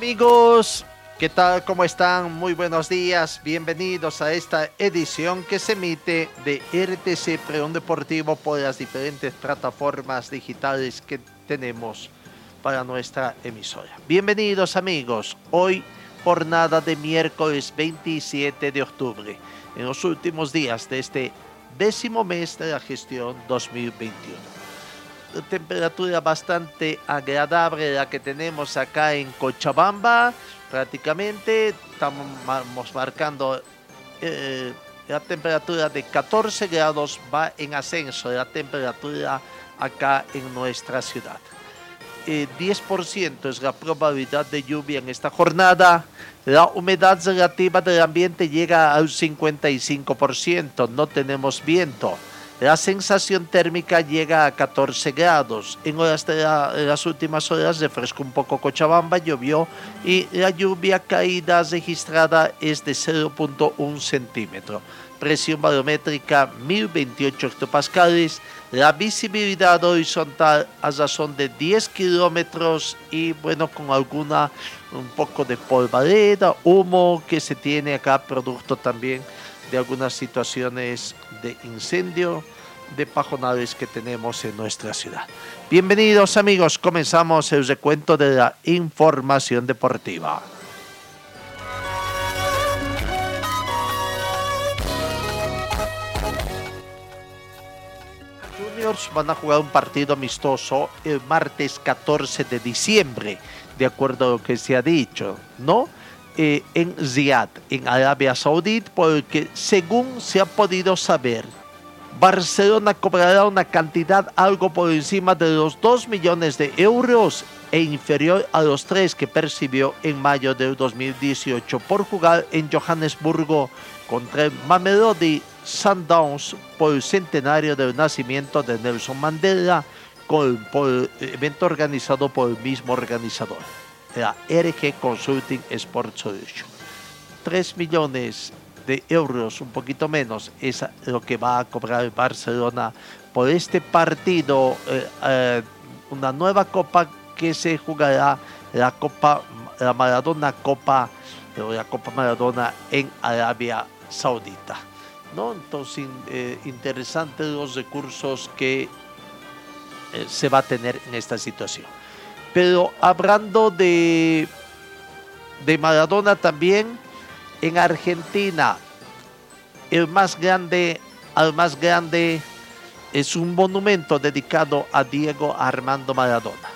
Amigos, ¿qué tal? ¿Cómo están? Muy buenos días. Bienvenidos a esta edición que se emite de RTC Preón Deportivo por las diferentes plataformas digitales que tenemos para nuestra emisora. Bienvenidos amigos. Hoy jornada de miércoles 27 de octubre, en los últimos días de este décimo mes de la gestión 2021 temperatura bastante agradable la que tenemos acá en Cochabamba. Prácticamente estamos marcando eh, la temperatura de 14 grados, va en ascenso la temperatura acá en nuestra ciudad. 10% eh, es la probabilidad de lluvia en esta jornada. La humedad relativa del ambiente llega al 55%, no tenemos viento. La sensación térmica llega a 14 grados. En las últimas horas refrescó un poco Cochabamba, llovió y la lluvia caída registrada es de 0.1 centímetro. Presión barométrica 1028 hectopascales. La visibilidad horizontal a razón de 10 kilómetros y bueno, con alguna, un poco de polvareda, humo que se tiene acá, producto también de algunas situaciones de incendio de pajonales que tenemos en nuestra ciudad. Bienvenidos amigos, comenzamos el recuento de la información deportiva. Juniors van a jugar un partido amistoso el martes 14 de diciembre, de acuerdo a lo que se ha dicho, ¿no? Eh, en Riyadh, en Arabia Saudita, porque según se ha podido saber, Barcelona cobrará una cantidad algo por encima de los 2 millones de euros e inferior a los 3 que percibió en mayo de 2018 por jugar en Johannesburgo contra el Mamelodi Sundowns por el centenario del nacimiento de Nelson Mandela con, por evento organizado por el mismo organizador la RG Consulting Sports Solution. 3 millones de euros, un poquito menos, es lo que va a cobrar el Barcelona por este partido, eh, eh, una nueva copa que se jugará, la Copa, la Maradona Copa, la Copa Maradona en Arabia Saudita. ¿no? Entonces, eh, interesantes los recursos que se va a tener en esta situación. Pero hablando de, de Maradona también, en Argentina, el más grande, al más grande, es un monumento dedicado a Diego Armando Maradona.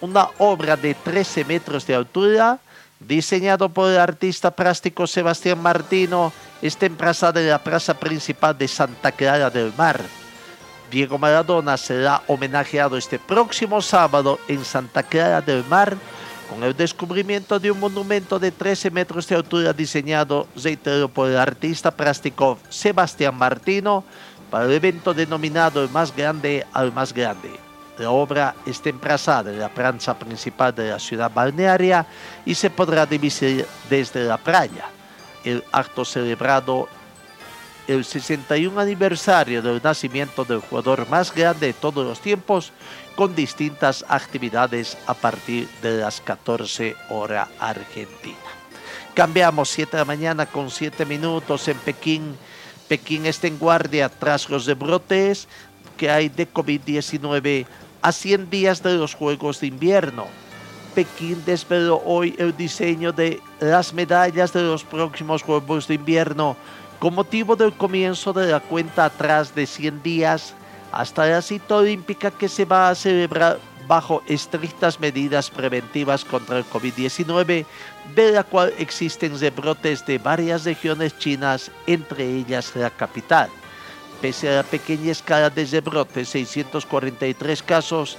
Una obra de 13 metros de altura, diseñado por el artista plástico Sebastián Martino, está emplazada en la plaza principal de Santa Clara del Mar Diego Maradona será homenajeado este próximo sábado en Santa Clara del Mar con el descubrimiento de un monumento de 13 metros de altura diseñado, reitero, por el artista plástico Sebastián Martino para el evento denominado El más grande al más grande. La obra está emplazada en la plaza principal de la ciudad balnearia y se podrá divisar desde la playa. El acto celebrado el 61 aniversario del nacimiento del jugador más grande de todos los tiempos, con distintas actividades a partir de las 14 horas Argentina. Cambiamos 7 de la mañana con 7 minutos en Pekín. Pekín está en guardia tras los rebrotes que hay de COVID-19 a 100 días de los Juegos de Invierno. Pekín desveló hoy el diseño de las medallas de los próximos Juegos de Invierno con motivo del comienzo de la cuenta atrás de 100 días hasta la cita olímpica que se va a celebrar bajo estrictas medidas preventivas contra el COVID-19, de la cual existen rebrotes de varias regiones chinas, entre ellas la capital. pese a la pequeña escala de rebrote, 643 casos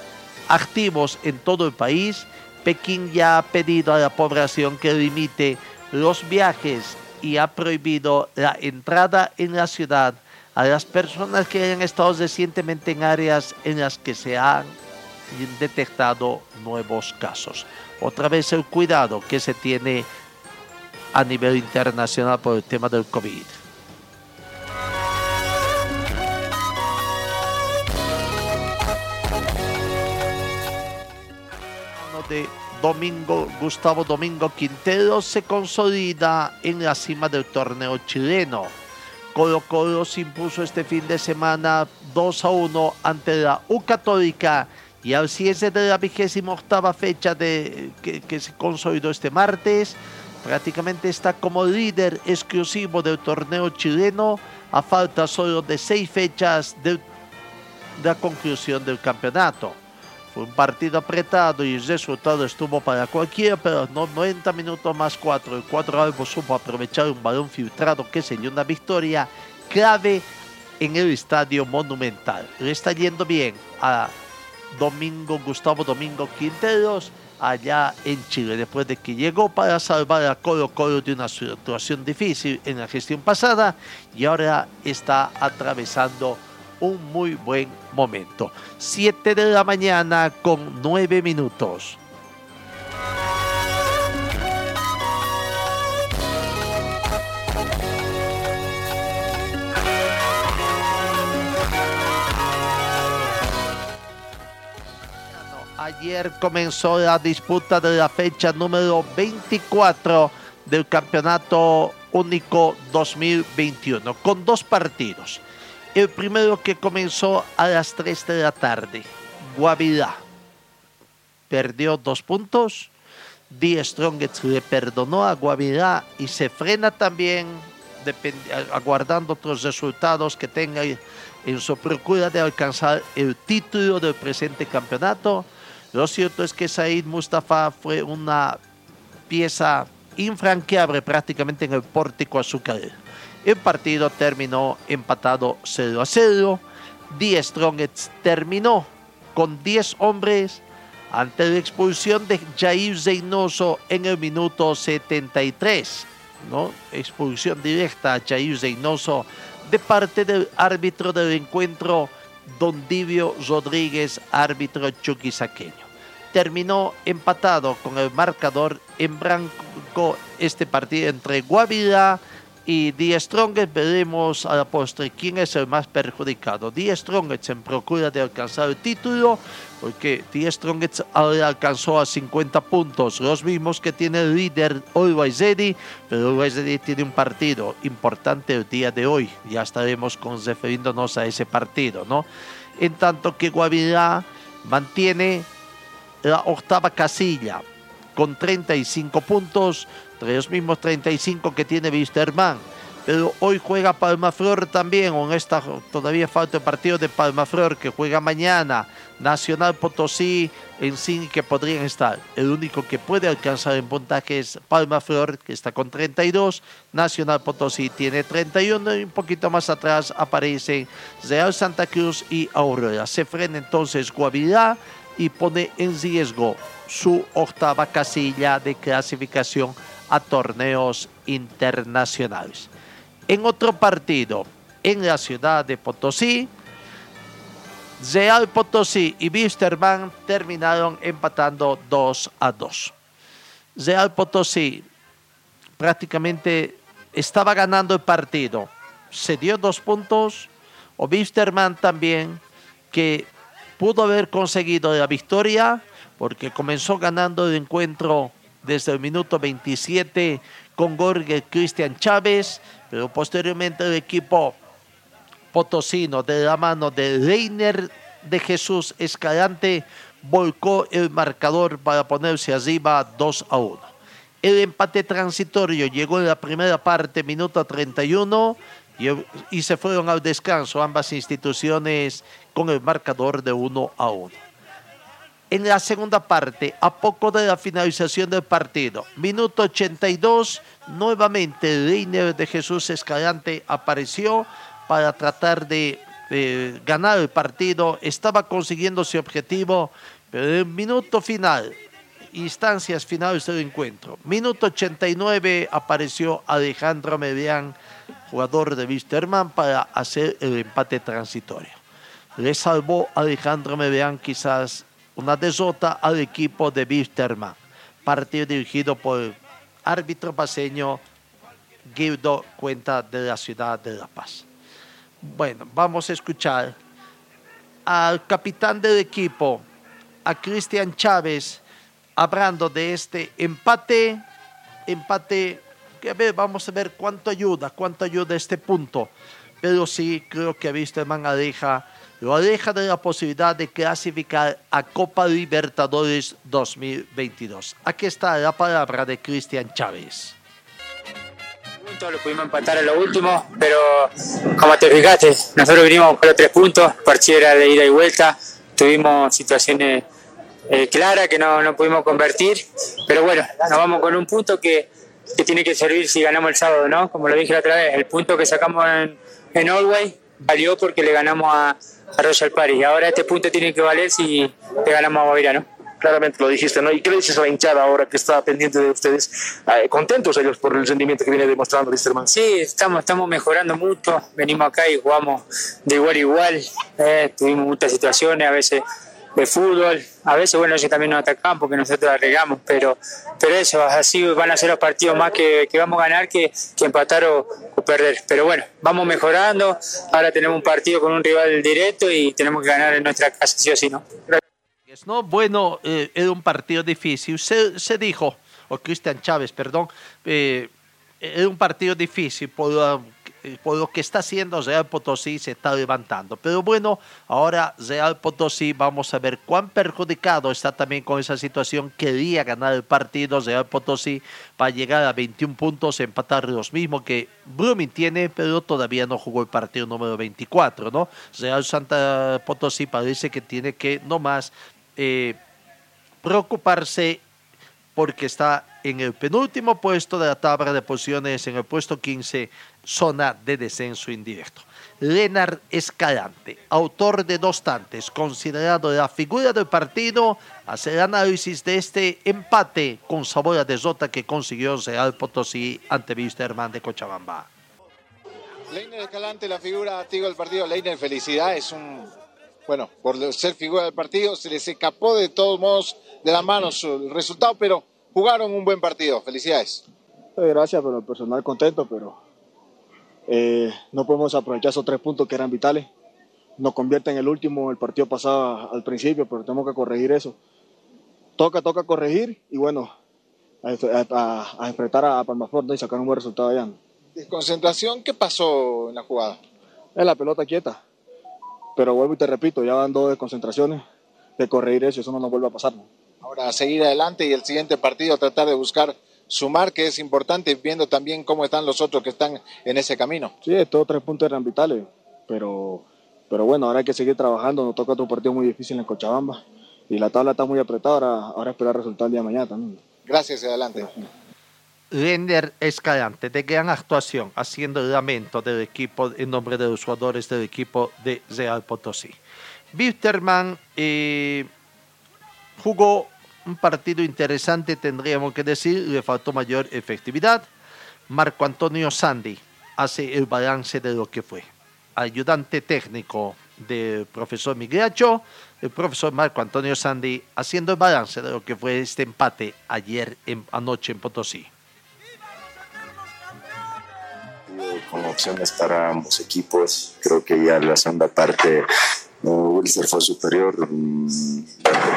activos en todo el país, Pekín ya ha pedido a la población que limite los viajes y ha prohibido la entrada en la ciudad a las personas que hayan estado recientemente en áreas en las que se han detectado nuevos casos. Otra vez el cuidado que se tiene a nivel internacional por el tema del COVID. Domingo, Gustavo Domingo Quintero se consolida en la cima del torneo chileno. Colo Colo se impuso este fin de semana 2 a 1 ante la U Católica y al cierre de la vigésima octava fecha de, que, que se consolidó este martes, prácticamente está como líder exclusivo del torneo chileno a falta solo de seis fechas de la conclusión del campeonato. Un partido apretado y el resultado estuvo para cualquiera, pero 90 minutos más 4. El cuadro albo supo aprovechar un balón filtrado que se dio una victoria clave en el estadio monumental. Está yendo bien a Domingo Gustavo Domingo Quinteros allá en Chile, después de que llegó para salvar a Colo Colo de una situación difícil en la gestión pasada y ahora está atravesando un muy buen momento. 7 de la mañana con 9 minutos. Ayer comenzó la disputa de la fecha número 24 del Campeonato Único 2021, con dos partidos. El primero que comenzó a las 3 de la tarde, Guavirá. Perdió dos puntos. Die Strongets le perdonó a Guavirá y se frena también aguardando otros resultados que tenga en su procura de alcanzar el título del presente campeonato. Lo cierto es que Said Mustafa fue una pieza infranqueable prácticamente en el pórtico azucarero. El partido terminó empatado 0 a 0. Die Strongets terminó con 10 hombres ante la expulsión de Jair Zeynoso en el minuto 73. ¿no? Expulsión directa a Jair Zeynoso de parte del árbitro del encuentro, Don Divio Rodríguez, árbitro chuquisaqueño. Terminó empatado con el marcador en blanco este partido entre Guavirá Die Strongest veremos a la postre quién es el más perjudicado. Die Strongest en procura de alcanzar el título, porque Die Strongest ahora alcanzó a 50 puntos, los mismos que tiene el líder Always Ready, pero Always tiene un partido importante el día de hoy, ya estaremos refiriéndonos a ese partido, ¿no? En tanto que Guavirá mantiene la octava casilla con 35 puntos, los mismos 35 que tiene Wisterman. Pero hoy juega Palmaflor también, en esta todavía falta el partido de Palmaflor que juega mañana. Nacional Potosí en sí que podrían estar. El único que puede alcanzar en puntaje es Palmaflor, que está con 32. Nacional Potosí tiene 31 y un poquito más atrás aparecen Real Santa Cruz y Aurora. Se frena entonces Guavirá y pone en riesgo su octava casilla de clasificación a torneos internacionales. En otro partido, en la ciudad de Potosí, Real Potosí y Wisterman terminaron empatando 2 a 2. Real Potosí prácticamente estaba ganando el partido, se dio dos puntos, o Wisterman también, que pudo haber conseguido la victoria porque comenzó ganando el encuentro desde el minuto 27 con Jorge Cristian Chávez, pero posteriormente el equipo potosino de la mano de Reiner de Jesús Escalante volcó el marcador para ponerse arriba 2 a 1. El empate transitorio llegó en la primera parte, minuto 31, y, y se fueron al descanso ambas instituciones con el marcador de 1 a 1 en la segunda parte, a poco de la finalización del partido. Minuto 82, nuevamente Reiner de Jesús Escalante apareció para tratar de, de ganar el partido, estaba consiguiendo su objetivo, pero en el minuto final, instancias finales del encuentro, minuto 89 apareció Alejandro Medián, jugador de Wisterman, para hacer el empate transitorio. Le salvó Alejandro Medián quizás una desota al equipo de Wisterman, partido dirigido por el árbitro paseño Guido Cuenta de la ciudad de La Paz. Bueno, vamos a escuchar al capitán del equipo, a Cristian Chávez, hablando de este empate, empate, que a vamos a ver cuánto ayuda, cuánto ayuda este punto. Pero sí, creo que Wisterman aleja, lo aleja de la posibilidad de clasificar a Copa Libertadores 2022. Aquí está la palabra de Cristian Chávez lo pudimos empatar en lo último, pero como te fijaste, nosotros vinimos con los tres puntos, partido era de ida y vuelta, tuvimos situaciones eh, claras que no, no, pudimos convertir, pero bueno, nos vamos con un punto que, que, tiene que servir si ganamos el sábado, ¿no? Como lo dije la otra vez, el punto que sacamos en, en Allway valió porque le ganamos a, a Royal Paris, y ahora este punto tiene que valer si le ganamos a Guavirá, ¿no? claramente lo dijiste, ¿no? ¿Y qué le dices a la hinchada ahora que está pendiente de ustedes? Eh, ¿Contentos ellos por el rendimiento que viene demostrando Listerman? Sí, estamos, estamos mejorando mucho. Venimos acá y jugamos de igual a igual. Eh, tuvimos muchas situaciones, a veces de fútbol. A veces, bueno, ellos también nos atacan porque nosotros arreglamos, pero, pero eso, así van a ser los partidos más que, que vamos a ganar que, que empatar o, o, perder. Pero bueno, vamos mejorando. Ahora tenemos un partido con un rival directo y tenemos que ganar en nuestra casa, sí o sí, ¿no? ¿no? Bueno, eh, era un partido difícil. Se, se dijo, o Cristian Chávez, perdón, eh, era un partido difícil por, por, lo que está haciendo Real Potosí, se está levantando. Pero bueno, ahora Real Potosí, vamos a ver cuán perjudicado está también con esa situación. Quería ganar el partido Real Potosí para llegar a 21 puntos, empatar los mismos que Blooming tiene, pero todavía no jugó el partido número 24, ¿no? Real Santa Potosí parece que tiene que nomás eh, preocuparse porque está en el penúltimo puesto de la tabla de posiciones, en el puesto 15, zona de descenso indirecto. Leonard Escalante, autor de dos tantes, considerado la figura del partido, hace el análisis de este empate con sabor a desota que consiguió Real Potosí ante Wisterman de Cochabamba. Leiner Escalante, la figura activa del partido. Leiner, felicidad, es un bueno, por ser figura del partido, se les escapó de todos modos de las manos el resultado, pero jugaron un buen partido. Felicidades. Gracias, pero el personal contento, pero eh, no podemos aprovechar esos tres puntos que eran vitales. Nos convierte en el último, el partido pasado al principio, pero tenemos que corregir eso. Toca, toca corregir y bueno, a, a, a enfrentar a Palmaforte y sacar un buen resultado allá. ¿Desconcentración? ¿Qué pasó en la jugada? Es la pelota quieta pero vuelvo y te repito, ya van dos desconcentraciones de corregir eso, eso no nos vuelve a pasar. Ahora, a seguir adelante y el siguiente partido tratar de buscar sumar, que es importante, viendo también cómo están los otros que están en ese camino. Sí, estos tres puntos eran vitales, pero, pero bueno, ahora hay que seguir trabajando, nos toca otro partido muy difícil en Cochabamba y la tabla está muy apretada, ahora, ahora esperar resultar el día de mañana también. Gracias y adelante. Render Escalante, de gran actuación, haciendo el lamento del equipo en nombre de los jugadores del equipo de Real Potosí. Wisterman eh, jugó un partido interesante, tendríamos que decir, le faltó mayor efectividad. Marco Antonio Sandi hace el balance de lo que fue. Ayudante técnico del profesor Migliaccio, el profesor Marco Antonio Sandi haciendo el balance de lo que fue este empate ayer en, anoche en Potosí. con opciones para ambos equipos. Creo que ya la segunda parte Wilster fue superior.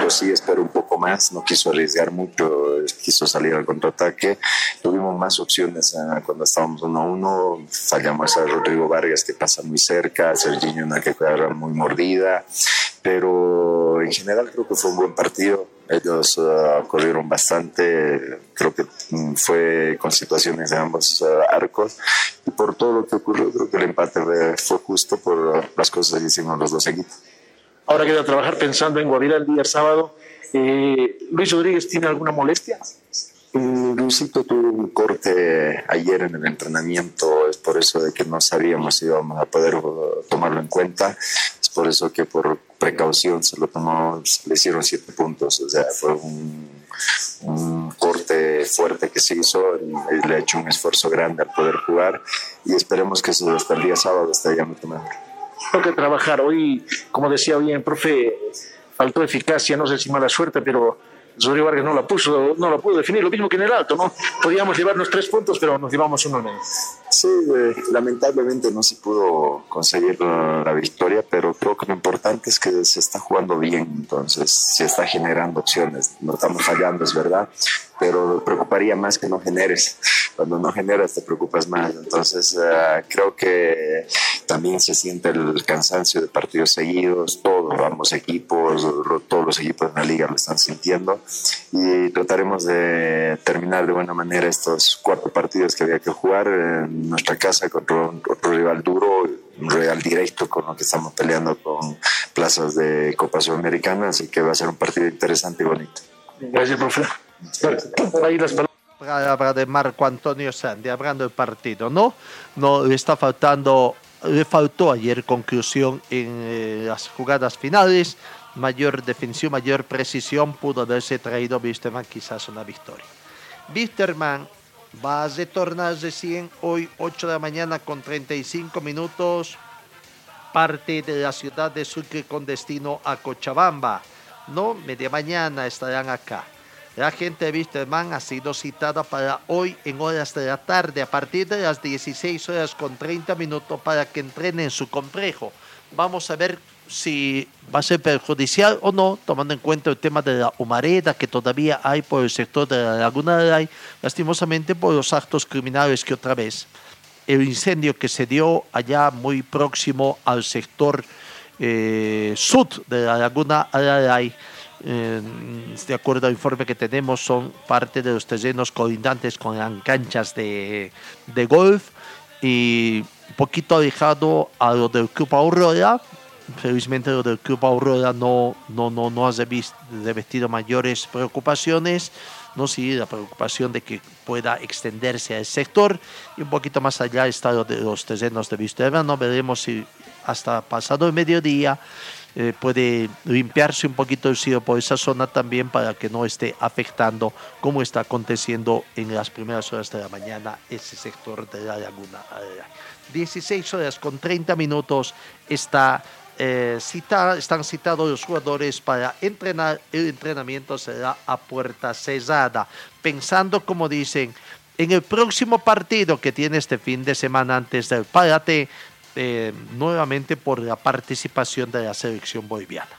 Yo sí espero un poco más, no quiso arriesgar mucho, quiso salir al contraataque. Tuvimos más opciones eh, cuando estábamos 1-1. Fallamos a Rodrigo Vargas que pasa muy cerca, a Serginho una que queda muy mordida. Pero en general creo que fue un buen partido. Ellos uh, corrieron bastante, creo que um, fue con situaciones de ambos uh, arcos. Y por todo lo que ocurrió, creo que el empate fue justo por las cosas que hicimos los dos equipos. Ahora queda trabajar pensando en Guavirá el día sábado. Eh, ¿Luis Rodríguez tiene alguna molestia? Luisito tuvo un corte ayer en el entrenamiento es por eso de que no sabíamos si íbamos a poder uh, tomarlo en cuenta. Es por eso que por precaución se lo tomó, se le hicieron siete puntos. O sea, fue un, un corte fuerte que se hizo y le ha hecho un esfuerzo grande al poder jugar y esperemos que eso hasta el día sábado esté ya mucho mejor. Tengo que trabajar hoy, como decía bien, profe, faltó eficacia, no sé si mala suerte, pero Osorio Vargas no la puso, no la pudo definir, lo mismo que en el alto, ¿no? Podíamos llevarnos tres puntos, pero nos llevamos uno menos. Sí, eh, lamentablemente no se pudo conseguir la, la victoria, pero creo que lo importante es que se está jugando bien, entonces se está generando opciones. No estamos fallando, es verdad, pero preocuparía más que no generes. Cuando no generas te preocupas más. Entonces eh, creo que también se siente el cansancio de partidos seguidos, todos, vamos, equipos, todos los equipos de la liga lo están sintiendo y trataremos de terminar de buena manera estos cuatro partidos que había que jugar nuestra casa contra un- otro rival duro, un rival directo con lo que estamos peleando con plazas de Copa Sudamericana, así que va a ser un partido interesante y bonito. Gracias, profe. Ahí las palabras. palabra de Marco Antonio Sandi, hablando del partido, ¿no? No le está faltando, le faltó ayer conclusión en eh, las jugadas finales, mayor definición, mayor precisión, pudo haberse traído Wisterman quizás una victoria. Wisterman va a retornar recién hoy 8 de la mañana con 35 minutos, parte de la ciudad de Sucre con destino a Cochabamba. No, media mañana estarán acá. La gente de Wisterman ha sido citada para hoy en horas de la tarde, a partir de las 16 horas con 30 minutos, para que entrenen en su complejo. Vamos a ver si va a ser perjudicial o no, tomando en cuenta el tema de la humareda que todavía hay por el sector de la Laguna de Ray, lastimosamente por los actos criminales que otra vez el incendio que se dio allá muy próximo al sector eh, sur de la laguna Araray, eh, de acuerdo al informe que tenemos, son parte de los terrenos colindantes con las canchas de, de golf y un poquito alejado a lo del Club Aurora. Felizmente lo del Club Aurora no, no, no, no ha revestido mayores preocupaciones. No sí, la preocupación de que pueda extenderse al sector y un poquito más allá está lo de los terrenos de Vistaherra. No veremos si hasta pasado el mediodía eh, puede limpiarse un poquito el cielo por esa zona también para que no esté afectando como está aconteciendo en las primeras horas de la mañana ese sector de la laguna. 16 horas con 30 minutos está eh, están citados los jugadores para entrenar. El entrenamiento será a puerta cerrada, pensando, como dicen, en el próximo partido que tiene este fin de semana antes del parate, eh, nuevamente por la participación de la selección boliviana.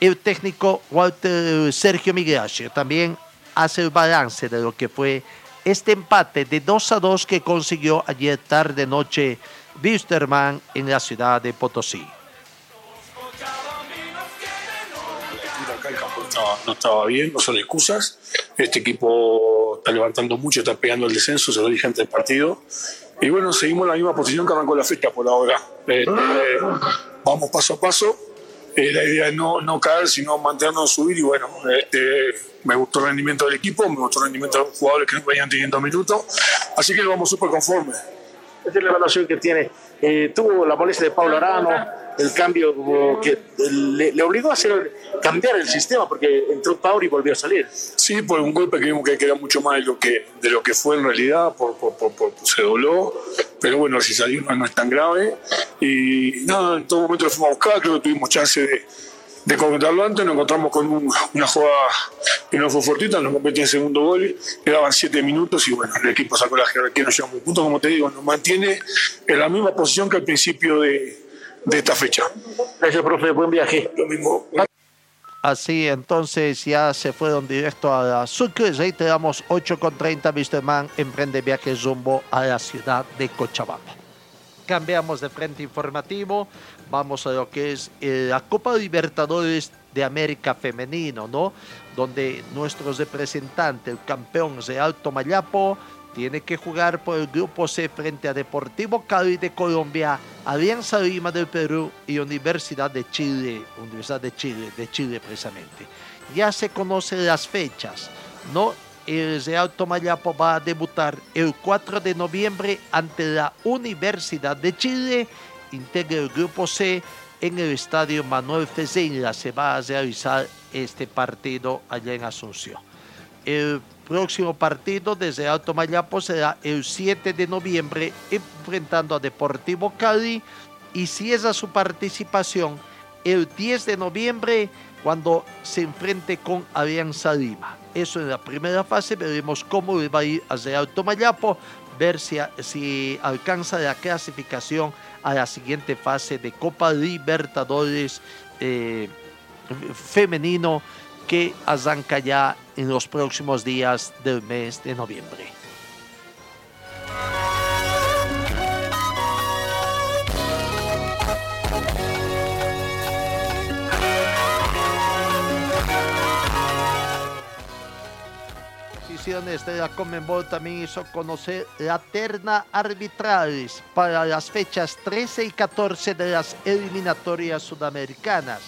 El técnico Walter Sergio Migracio también hace el balance de lo que fue este empate de 2 a 2 que consiguió ayer tarde noche Wisterman en la ciudad de Potosí. Estaba, no estaba bien, no son excusas. Este equipo está levantando mucho, está pegando el descenso, se lo dije antes del partido. Y bueno, seguimos en la misma posición que arrancó la fecha por ahora. Eh, eh, vamos paso a paso. Eh, la idea es no, no caer, sino mantenernos subir. Y bueno, este, me gustó el rendimiento del equipo, me gustó el rendimiento de los jugadores que venían teniendo minutos. Así que vamos súper conformes. Esta es la evaluación que tiene. Eh, tuvo la molestia de Pablo Arano, el cambio que le, obligó a cambiar el sistema porque entró Pauri y volvió a salir. Sí, por un golpe que vimos que era mucho más de lo que, de lo que fue en realidad, por- se dobló, pero bueno, si salió no, no es tan grave. Y nada, en todo momento lo fuimos a buscar, creo que tuvimos chance de, de concretarlo antes, nos encontramos con un- una jugada que no fue fortita, nos competía en segundo gol, quedaban siete minutos y bueno, el equipo sacó la jerarquía, nos llevamos un punto, como te digo, nos mantiene en la misma posición que al principio de, de esta fecha. Gracias, profe, buen viaje. Lo mismo. Así entonces ya se fueron directo a la Sucre. Reiteramos 8 con 30. Wisterman emprende viaje rumbo a la ciudad de Cochabamba. Cambiamos de frente informativo. Vamos a lo que es eh, la Copa Libertadores de América Femenino, ¿no? Donde nuestro representante, el campeón Real Tomayapo, tiene que jugar por el grupo C frente a Deportivo Cali de Colombia, Alianza Lima del Perú y Universidad de Chile, Universidad de Chile, de Chile precisamente. Ya se conocen las fechas, ¿no? el Real Tomayapo va a debutar el 4 de noviembre ante la Universidad de Chile, integra el grupo C en el estadio Manuel Fezeira. Se va a realizar este partido allá en Asunción. El próximo partido desde Alto Mayapo será el 7 de noviembre enfrentando a Deportivo Cali y cierra su participación el 10 de noviembre cuando se enfrente con Alianza Lima. Eso en la primera fase, veremos cómo va a ir a Real Tomayapo, ver si alcanza la clasificación a la siguiente fase de Copa Libertadores eh, femenino que arranca ya en los próximos días del mes de noviembre. Decisiones de la Conmebol también hizo conocer la terna arbitrales para las fechas 13 y 14 de las eliminatorias sudamericanas.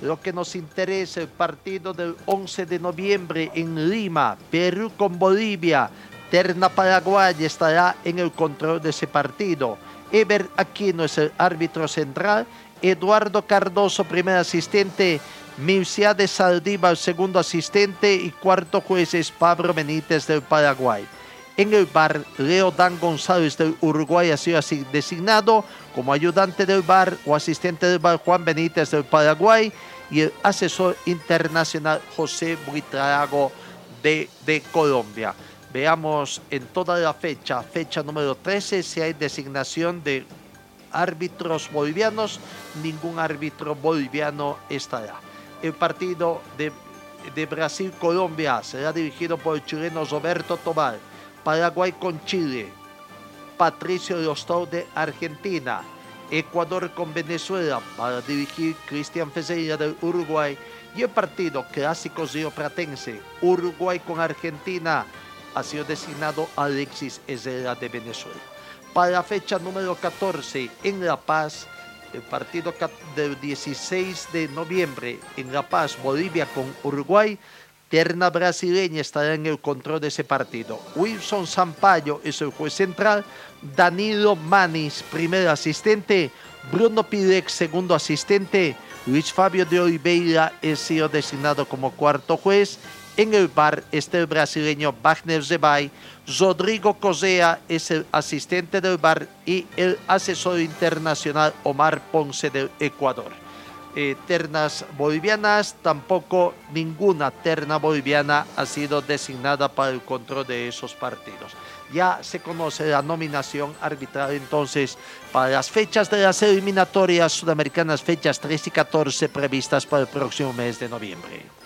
Lo que nos interesa el partido del 11 de noviembre en Lima, Perú con Bolivia. Terna Paraguay estará en el control de ese partido. Ever Aquino es el árbitro central. Eduardo Cardoso, primer asistente. Mircea de Saldívar, segundo asistente. Y cuarto juez es Pablo Benítez del Paraguay. En el bar, Leo Dan González del Uruguay ha sido designado como ayudante del bar o asistente del bar Juan Benítez del Paraguay y el asesor internacional José Buitrago de, de Colombia. Veamos en toda la fecha, fecha número 13, si hay designación de árbitros bolivianos, ningún árbitro boliviano estará. El partido de, Brasil-Colombia será dirigido por el chileno Roberto Tobar. Paraguay con Chile, Patricio Rostov de Argentina, Ecuador con Venezuela para dirigir Cristian Ferreira del Uruguay y el partido clásico rioplatense Uruguay con Argentina ha sido designado Alexis Herrera de Venezuela. Para la fecha número 14 en La Paz, el partido del 16 de noviembre en La Paz, Bolivia con Uruguay, terna brasileña estará en el control de ese partido. Wilson Sampaio es el juez central, Danilo Manis, primer asistente, Bruno Pilex, segundo asistente, Luis Fabio de Oliveira es sido designado como cuarto juez. En el bar está el brasileño Wagner Zebay, Rodrigo Cosea es el asistente del bar y el asesor internacional Omar Ponce del Ecuador. Eh, ternas bolivianas, tampoco ninguna terna boliviana ha sido designada para el control de esos partidos. Ya se conoce la nominación arbitral entonces para las fechas de las eliminatorias sudamericanas, fechas 3 y 14 previstas para el próximo mes de noviembre.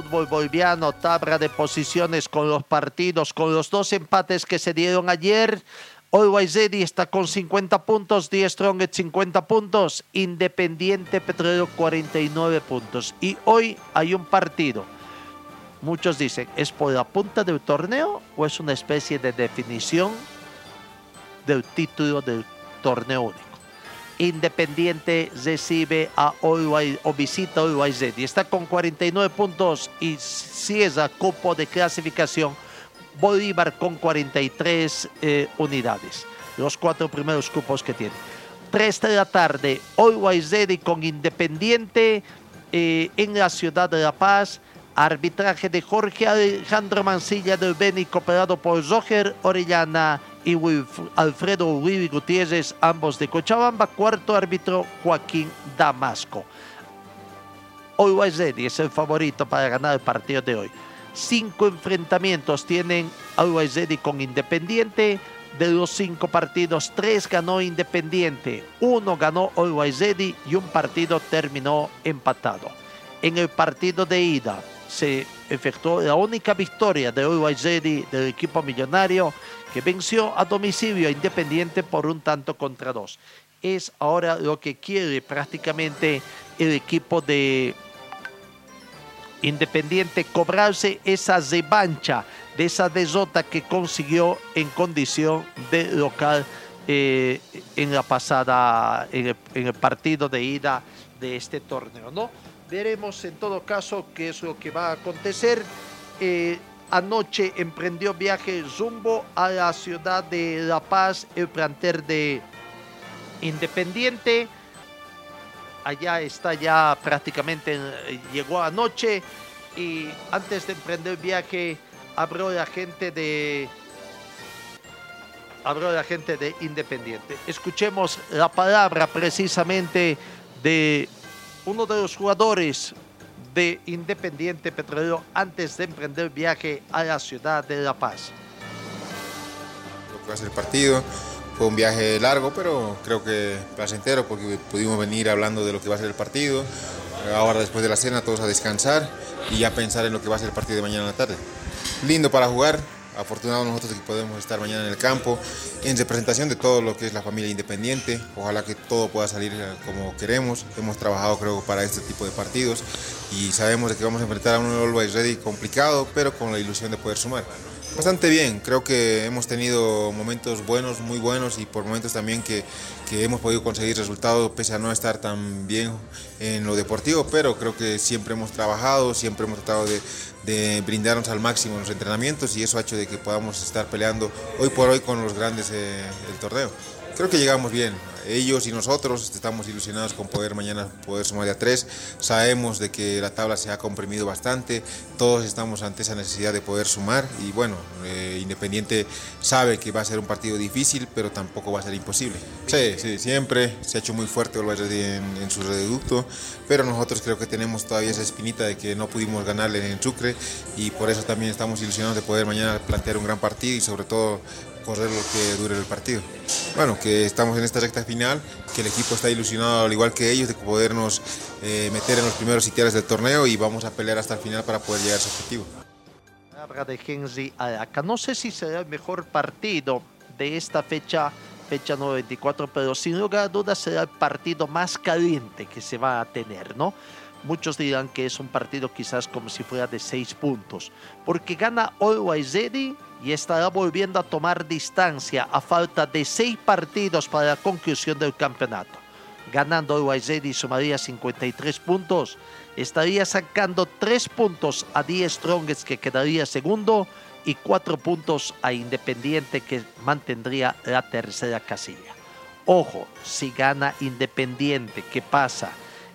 Fútbol boliviano, tabla de posiciones con los partidos, con los dos empates que se dieron ayer. Always Ready está con 50 puntos, Die Strongest 50 puntos, Independiente Petrolero 49 puntos. Y hoy hay un partido. Muchos dicen, ¿es por la punta del torneo o es una especie de definición del título del torneo único? Independiente recibe a Always, o visita a Always Ready. Está con 49 puntos y cierra cupo de clasificación Bolívar con 43 eh, unidades. Los cuatro primeros cupos que tiene. 3 de la tarde, Always Ready con Independiente eh, en la ciudad de La Paz. Arbitraje de Jorge Alejandro Mancilla del Beni, cooperado por Roger Orellana y Alfredo Willy Gutiérrez, ambos de Cochabamba. Cuarto árbitro, Joaquín Damasco. Always es el favorito para ganar el partido de hoy. Cinco enfrentamientos tienen Always con Independiente. De los cinco partidos, tres ganó Independiente, uno ganó Always y un partido terminó empatado. En el partido de ida se efectuó la única victoria de Always Ready del equipo millonario que venció a domicilio a Independiente por un tanto contra dos. Es ahora lo que quiere prácticamente el equipo de Independiente cobrarse esa revancha de esa derrota que consiguió en condición de local eh, en la pasada, en el, en el partido de ida de este torneo, ¿no? Veremos en todo caso qué es lo que va a acontecer. Eh, anoche emprendió viaje rumbo a la ciudad de La Paz, el planter de Independiente. Allá está ya prácticamente, eh, llegó anoche y antes de emprender viaje abrió la gente de habló la gente de Independiente. Escuchemos la palabra precisamente de uno de los jugadores de Independiente Petrolero antes de emprender viaje a la ciudad de La Paz. Lo que va a ser el partido. Fue un viaje largo, pero creo que placentero porque pudimos venir hablando de lo que va a ser el partido. Ahora después de la cena todos a descansar y ya pensar en lo que va a ser el partido de mañana en la tarde. Lindo para jugar, afortunados nosotros que podemos estar mañana en el campo en representación de todo lo que es la familia independiente. Ojalá que todo pueda salir eh, como queremos. Hemos trabajado creo para este tipo de partidos y sabemos que vamos a enfrentar a un Always Ready complicado, pero con la ilusión de poder sumar. Bastante bien, creo que hemos tenido momentos buenos, muy buenos y por momentos también que, que, hemos podido conseguir resultados pese a no estar tan bien en lo deportivo, pero creo que siempre hemos trabajado, siempre hemos tratado de, brindarnos al máximo en los entrenamientos y eso ha hecho de que podamos estar peleando hoy por hoy con los grandes eh, del torneo. Creo que llegamos bien, ellos y nosotros estamos ilusionados con poder mañana poder sumar a tres. Sabemos de que la tabla se ha comprimido bastante, todos estamos ante esa necesidad de poder sumar y bueno, eh, Independiente sabe que va a ser un partido difícil, pero tampoco va a ser imposible. Sí, sí, siempre se ha hecho muy fuerte en, en su reducto, pero nosotros creo que tenemos todavía esa espinita de que no pudimos ganarle en Sucre y por eso también estamos ilusionados de poder mañana plantear un gran partido y sobre todo correr lo que dure el partido. Bueno, que estamos en esta recta final, que el equipo está ilusionado al igual que ellos de podernos eh, meter en los primeros sitiales del torneo y vamos a pelear hasta el final para poder llegar a ese objetivo. De Henry Araca. No sé si será el mejor partido de esta fecha, fecha 94, pero sin lugar a dudas será el partido más caliente que se va a tener, ¿no? Muchos dirán que es un partido quizás como si fuera de seis puntos, porque gana Always Ready y estará volviendo a tomar distancia a falta de seis partidos para la conclusión del campeonato. Ganando Always Ready sumaría 53 puntos, estaría sacando 3 puntos a 10 Strongest que quedaría segundo y 4 puntos a Independiente que mantendría la tercera casilla. Ojo, si gana Independiente, ¿qué pasa?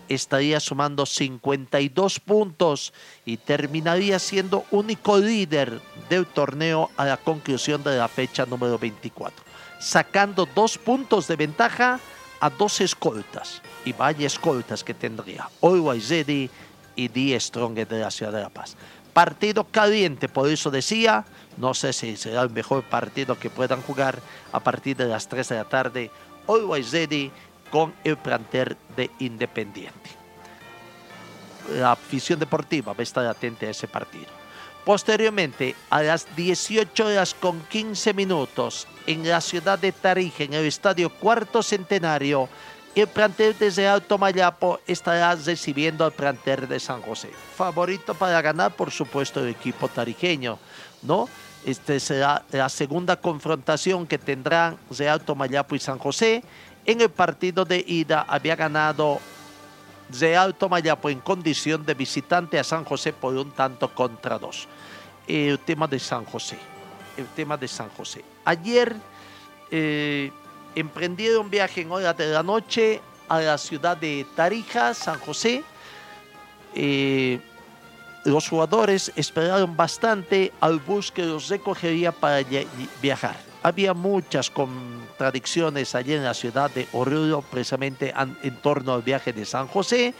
Estaría sumando 52 puntos y terminaría siendo único líder del torneo a la conclusión de la fecha número 24, sacando dos puntos de ventaja a dos escoltas y vaya escoltas que tendría Always Ready y Die Strong de la ciudad de La Paz. Partido caliente, por eso decía, no sé si será el mejor partido que puedan jugar a partir de las 3 de la tarde. Always Ready con el planter de Independiente. La afición deportiva va a estar atenta a ese partido. Posteriormente, a las 18 horas con 15 minutos, en la ciudad de Tarija, en el estadio Cuarto Centenario, el plantel desde Alto Mayapo estará recibiendo al plantel de San José. Favorito para ganar, por supuesto, el equipo tarijeño, ¿no? Esta será la segunda confrontación que tendrán de Alto Mayapo y San José en el partido de ida había ganado Real Tomayapo en condición de visitante a San José por un tanto contra dos. El tema de San José. El tema de San José. Ayer eh, emprendieron viaje en horas de la noche a la ciudad de Tarija, San José. Eh, los jugadores esperaron bastante al bus que los recogería para viajar había muchas contradicciones allí en la ciudad de Oruro, precisamente en torno al viaje de San José.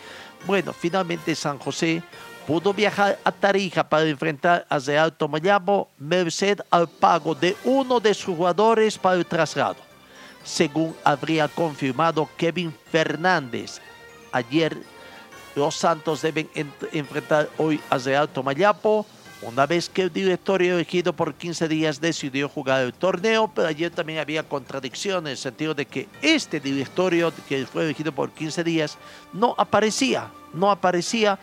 Bueno, finalmente San José pudo viajar a Tarija para enfrentar a Real Tomayamo, merced al pago de uno de sus jugadores para el traslado, según habría confirmado Kevin Fernández. Ayer los Santos deben enfrentar hoy a Real Tomayapo una vez que el directorio elegido por 15 días decidió jugar el torneo, pero ayer también había contradicciones en el sentido de que este directorio que fue elegido por 15 días no aparecía, no aparecía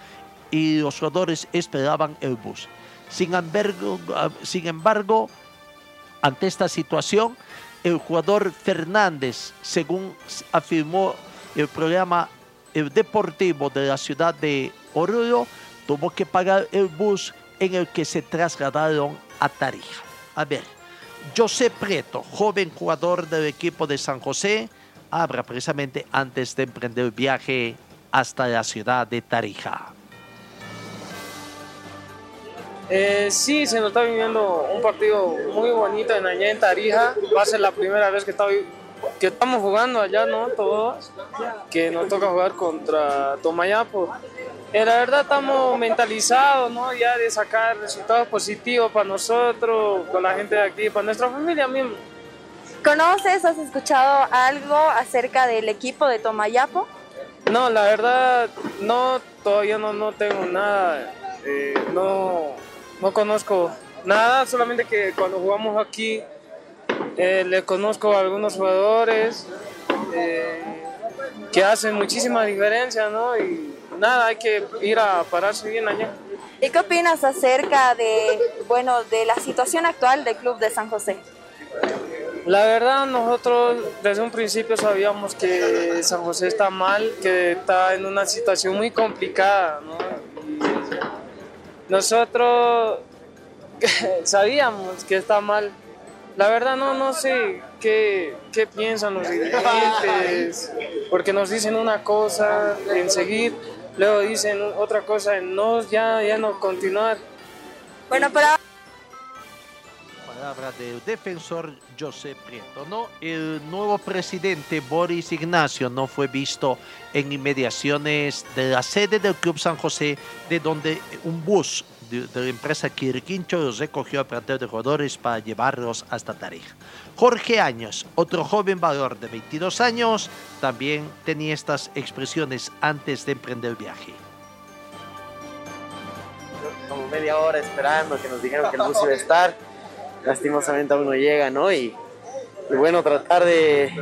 y los jugadores esperaban el bus. Sin embargo, sin embargo, ante esta situación, el jugador Fernández, según afirmó el programa deportivo de la ciudad de Oruro, tuvo que pagar el bus en el que se trasladaron a Tarija. A ver, José Prieto, joven jugador del equipo de San José, habla precisamente antes de emprender el viaje hasta la ciudad de Tarija. Eh, sí, se nos está viviendo un partido muy bonito en allá en Tarija. Va a ser la primera vez que estamos jugando allá, ¿no? Todos, que nos toca jugar contra Tomayapo. Eh, la verdad estamos mentalizados, ¿no? Ya de sacar resultados positivos para nosotros, con la gente de aquí, para nuestra familia misma. ¿Conoces, has escuchado algo acerca del equipo de Tomayapo? No, la verdad, no, todavía no, no tengo nada. Eh, no, no conozco nada, solamente que cuando jugamos aquí eh, le conozco a algunos jugadores que hacen muchísima diferencia, ¿no? Y nada, hay que ir a pararse bien allá. ¿Y qué opinas acerca de, bueno, de la situación actual del club de San José? La verdad, nosotros desde un principio sabíamos que San José está mal, que está en una situación muy complicada, ¿no? nosotros sabíamos que está mal. La verdad no, no sé qué, qué piensan los dirigentes, porque nos dicen una cosa en seguir, luego dicen otra cosa en no, ya, ya no continuar. Bueno, para palabra del defensor José Prieto. ¿no? El nuevo presidente Boris Ignacio no fue visto en inmediaciones de la sede del Club San José, de donde un bus de, la empresa Quirquincho los recogió a plantel de jugadores para llevarlos hasta Tarija. Jorge Años, otro joven valor de 22 años, también tenía estas expresiones antes de emprender el viaje como media hora esperando que nos dijeron que el bus iba a estar lastimosamente aún no llega, ¿no? Y, bueno, tratar de,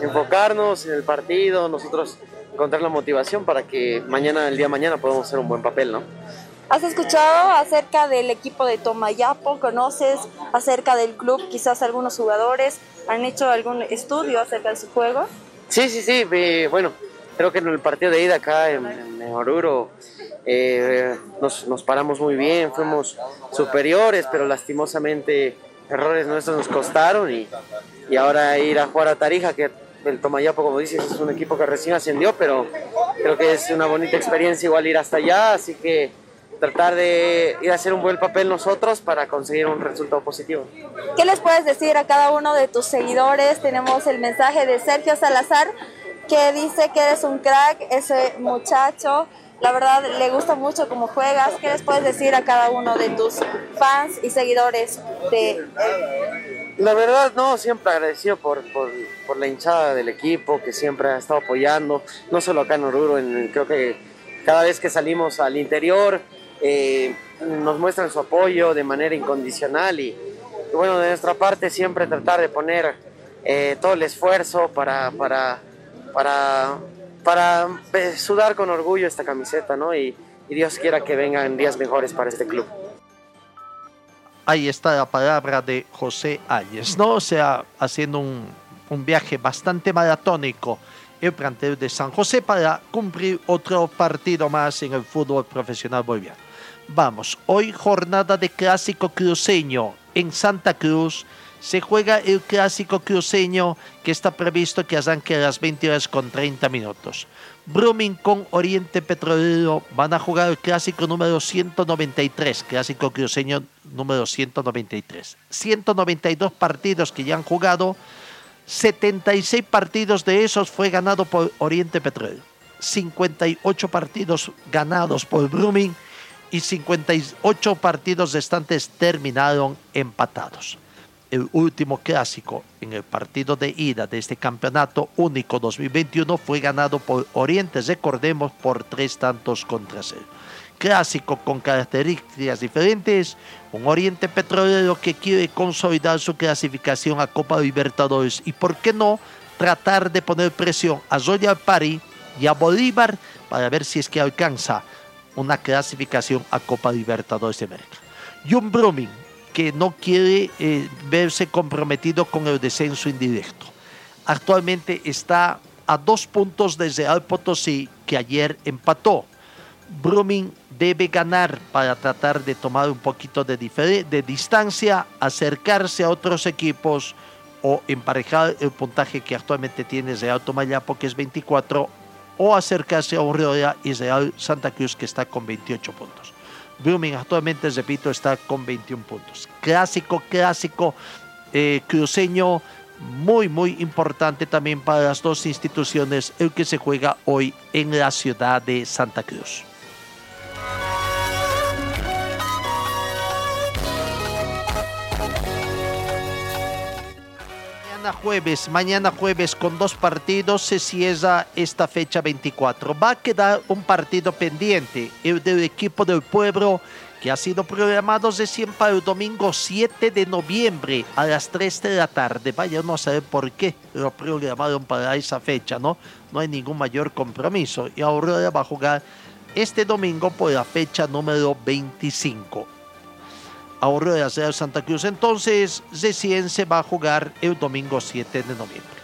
enfocarnos en el partido, nosotros encontrar la motivación para que mañana, el día de mañana, podamos hacer un buen papel, ¿no? ¿Has escuchado acerca del equipo de Tomayapo? ¿Conoces acerca del club? Quizás algunos jugadores han hecho algún estudio acerca de su juego. Sí, sí, sí. bueno, creo que en el partido de ida acá en, en Oruro eh, nos, nos, paramos muy bien, fuimos superiores, pero lastimosamente errores nuestros nos costaron y, y ahora ir a jugar a Tarija, que el Tomayapo, como dices, es un equipo que recién ascendió, pero creo que es una bonita experiencia igual ir hasta allá, así que tratar de ir a hacer un buen papel nosotros para conseguir un resultado positivo. ¿Qué les puedes decir a cada uno de tus seguidores? Tenemos el mensaje de Sergio Salazar que dice que eres un crack, ese muchacho la verdad, le gusta mucho cómo juegas. ¿Qué les puedes decir a cada uno de tus fans y seguidores de La verdad, no, siempre agradecido por, por, por, la hinchada del equipo que siempre ha estado apoyando, no solo acá en Oruro, en, creo que cada vez que salimos al interior eh, nos muestran su apoyo de manera incondicional y, bueno, de nuestra parte siempre tratar de poner eh, todo el esfuerzo para, para, para para eh, sudar con orgullo esta camiseta, ¿no? Y, Dios quiera que vengan días mejores para este club. Ahí está la palabra de José Ayes, ¿no? O sea, haciendo un, un viaje bastante maratónico el plantel de San José para cumplir otro partido más en el fútbol profesional boliviano. Vamos, hoy jornada de clásico cruceño en Santa Cruz se juega el clásico cruceño que está previsto que arranque a las 20 horas con 30 minutos. Brumming con Oriente Petrolero van a jugar el clásico número 193, clásico cruceño número 193. 192 partidos que ya han jugado, 76 partidos de esos fue ganado por Oriente Petrolero, 58 partidos ganados por Brumming y 58 partidos restantes terminaron empatados el último clásico en el partido de ida de este campeonato único 2021 fue ganado por Oriente, recordemos, por tres tantos contra cero. Clásico con características diferentes, un Oriente Petrolero que quiere consolidar su clasificación a Copa Libertadores y, ¿por qué no?, tratar de poner presión a Royal Party y a Bolívar para ver si es que alcanza una clasificación a Copa Libertadores de América. John Brumming, que no quiere eh, verse comprometido con el descenso indirecto. Actualmente está a dos puntos desde Al Potosí, que ayer empató. Brumming debe ganar para tratar de tomar un poquito de, de distancia, acercarse a otros equipos o emparejar el puntaje que actualmente tiene Real Tomayapo, que es 24, o acercarse a y Real Santa Cruz, que está con 28 puntos. Brumming actualmente, repito, está con 21 puntos. Clásico, clásico eh, cruceño, muy, muy importante también para las dos instituciones, el que se juega hoy en la ciudad de Santa Cruz. Mañana jueves, mañana jueves con dos partidos se cierra esta fecha 24. Va a quedar un partido pendiente, el del equipo del pueblo que ha sido programado recién para el domingo 7 de noviembre a las 3 de la tarde. Vaya no saber por qué lo programaron para esa fecha, ¿no? No hay ningún mayor compromiso. Y ahora va a jugar este domingo por la fecha número 25. Aurora Real Santa Cruz. Entonces, recién se va a jugar el domingo 7 de noviembre.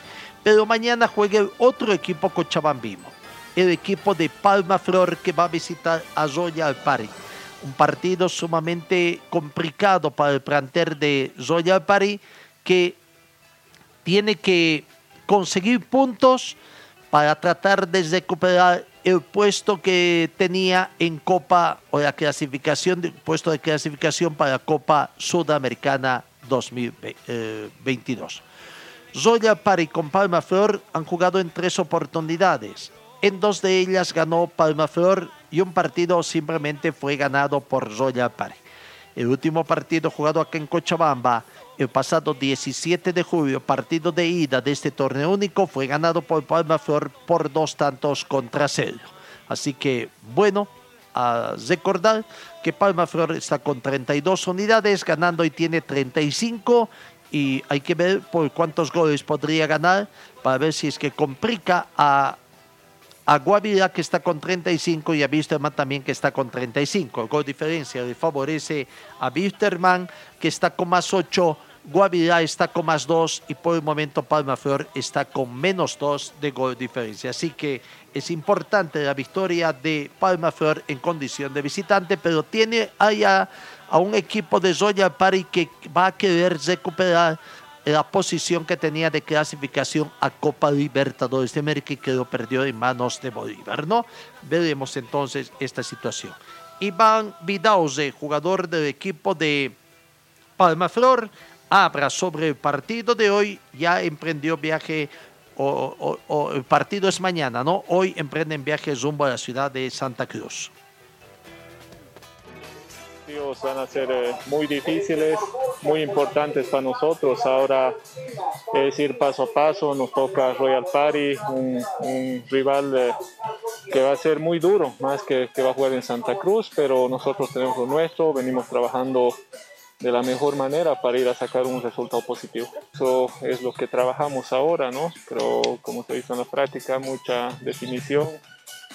Pero mañana juega otro equipo cochabambino, el equipo de Palma Flor que va a visitar a Royal Party un partido sumamente complicado para el planter de Royal Party que tiene que conseguir puntos para tratar de recuperar el puesto que tenía en Copa o la clasificación, puesto de clasificación para Copa Sudamericana 2022. Royal Party con Palma Flor han jugado en tres oportunidades. En dos de ellas ganó Palma Flor y un partido simplemente fue ganado por Royal Party. El último partido jugado aquí en Cochabamba el pasado 17 de julio, partido de ida de este torneo único, fue ganado por Palma Flor por dos tantos contra cero. Así que, bueno, a recordar que Palma Flor está con 32 unidades, ganando y tiene 35. Y hay que ver por cuántos goles podría ganar para ver si es que complica a a Guavirá que está con 35 y a Wisterman también que está con 35. El gol diferencia le favorece a Wisterman que está con más 8, Guavirá está con más 2 y por el momento Palma Flor está con menos 2 de gol diferencia. Así que es importante la victoria de Palma Flor en condición de visitante, pero tiene allá a un equipo de Royal Party que va a querer recuperar la posición que tenía de clasificación a Copa Libertadores de América y que lo perdió en manos de Bolívar, ¿no? Veremos entonces esta situación. Iván Vidauze, jugador del equipo de Palma Flor, habla sobre el partido de hoy, ya emprendió viaje, o, o el partido es mañana, ¿no? Hoy emprenden viaje rumbo a la ciudad de Santa Cruz van a ser eh, muy difíciles, muy importantes para nosotros. Ahora es ir paso a paso, nos toca Royal Party, un, rival eh, que va a ser muy duro, más que, que va a jugar en Santa Cruz, pero nosotros tenemos lo nuestro, venimos trabajando de la mejor manera para ir a sacar un resultado positivo. Eso es lo que trabajamos ahora, ¿no? Pero como se dice en la práctica, mucha definición,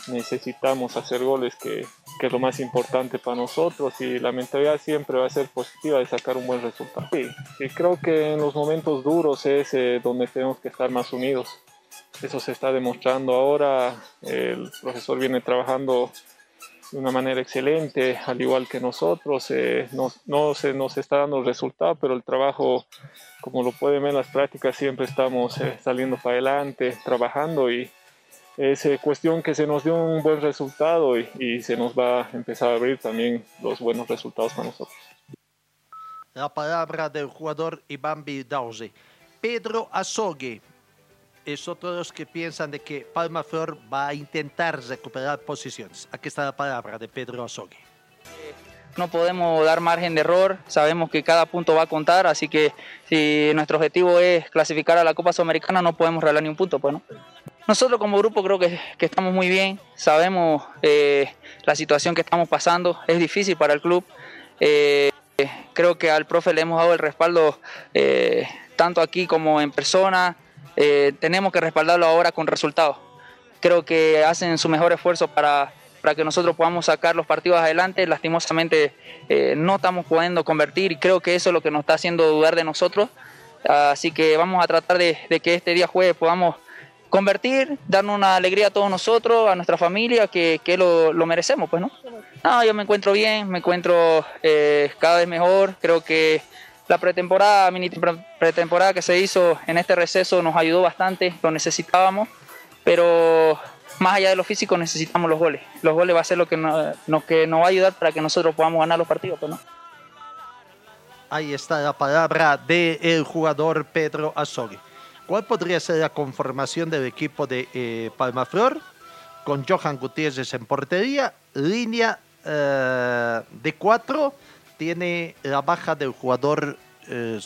necesitamos hacer goles que, que, es lo más importante para nosotros y la mentalidad siempre va a ser positiva de sacar un buen resultado. Sí, y creo que en los momentos duros es eh, donde tenemos que estar más unidos. Eso se está demostrando ahora, el profesor viene trabajando de una manera excelente, al igual que nosotros. Eh, no, no se nos está dando resultado, pero el trabajo, como lo pueden ver en las prácticas, siempre estamos eh, saliendo para adelante, trabajando y, es eh, cuestión que se nos dio un buen resultado y, se nos va a empezar a abrir también los buenos resultados para nosotros. La palabra del jugador Iván Bildauze. Pedro Azogue es otro de los que piensan de que Palma Flor va a intentar recuperar posiciones. Aquí está la palabra de Pedro Azogue. No podemos dar margen de error, sabemos que cada punto va a contar, así que si nuestro objetivo es clasificar a la Copa Sudamericana no podemos regalar ni un punto, pues no. Nosotros como grupo creo que, estamos muy bien, sabemos eh, la situación que estamos pasando, es difícil para el club. Eh, creo que al profe le hemos dado el respaldo eh, tanto aquí como en persona. Tenemos que respaldarlo ahora con resultados. Creo que hacen su mejor esfuerzo para, para que nosotros podamos sacar los partidos adelante. Lastimosamente eh, no estamos pudiendo convertir y creo que eso es lo que nos está haciendo dudar de nosotros. Así que vamos a tratar de, que este día jueves podamos convertir, darnos una alegría a todos nosotros, a nuestra familia, que, que lo, lo, merecemos, pues, ¿no? No, yo me encuentro bien, me encuentro eh, cada vez mejor, creo que la pretemporada, mini pretemporada que se hizo en este receso nos ayudó bastante, lo necesitábamos, pero más allá de lo físico necesitamos los goles. Los goles va a ser lo que nos, que nos va a ayudar para que nosotros podamos ganar los partidos, pues, ¿no? Ahí está la palabra del jugador Pedro Azogui. ¿Cuál podría ser la conformación del equipo de eh, Palmaflor? Con Johan Gutiérrez en portería, línea eh, de cuatro, tiene la baja del jugador eh,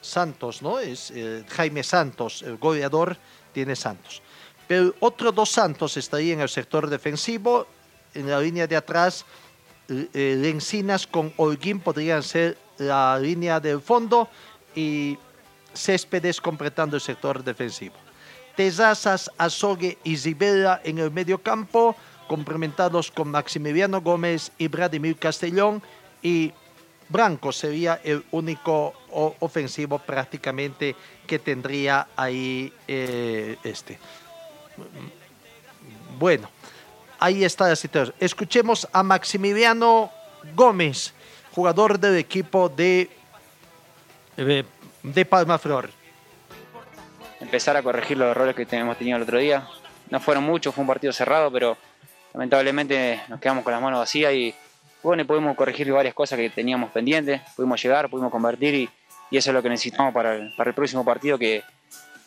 Santos, ¿no? Es eh, Jaime Santos, el goleador, tiene Santos. Pero otros dos Santos estarían en el sector defensivo, en la línea de atrás, Lencinas con Holguín podrían ser la línea del fondo y Céspedes completando el sector defensivo. Tezazas, Azogue y Zibela en el medio campo, complementados con Maximiliano Gómez y Vladimir Castellón. Y Branco sería el único ofensivo prácticamente que tendría ahí eh, este. Bueno, ahí está la situación. Escuchemos a Maximiliano Gómez, jugador del equipo de, de de Palma Flor. Empezar a corregir los errores que hemos tenido el otro día. No fueron muchos, fue un partido cerrado, pero lamentablemente nos quedamos con las manos vacías y bueno, pudimos corregir varias cosas que teníamos pendientes, pudimos llegar, pudimos convertir y, eso es lo que necesitamos para el, próximo partido, que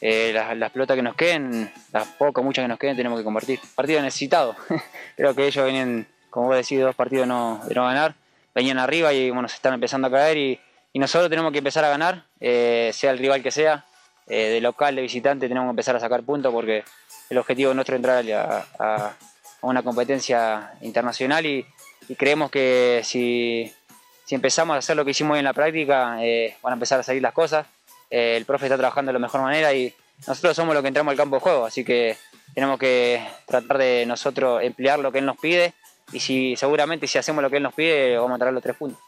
eh, las, pelotas que nos queden, las pocas, muchas que nos queden, tenemos que convertir. Partido necesitado. Creo que ellos venían, como vos decís, dos partidos no, de no ganar, venían arriba y bueno, se están empezando a caer y y nosotros tenemos que empezar a ganar, eh, sea el rival que sea, eh, de local, de visitante, tenemos que empezar a sacar puntos porque el objetivo nuestro es entrar a, una competencia internacional y, creemos que si, si, empezamos a hacer lo que hicimos hoy en la práctica, eh, van a empezar a salir las cosas. el profe está trabajando de la mejor manera y nosotros somos los que entramos al campo de juego, así que tenemos que tratar de nosotros emplear lo que él nos pide y si seguramente si hacemos lo que él nos pide, vamos a traer los tres puntos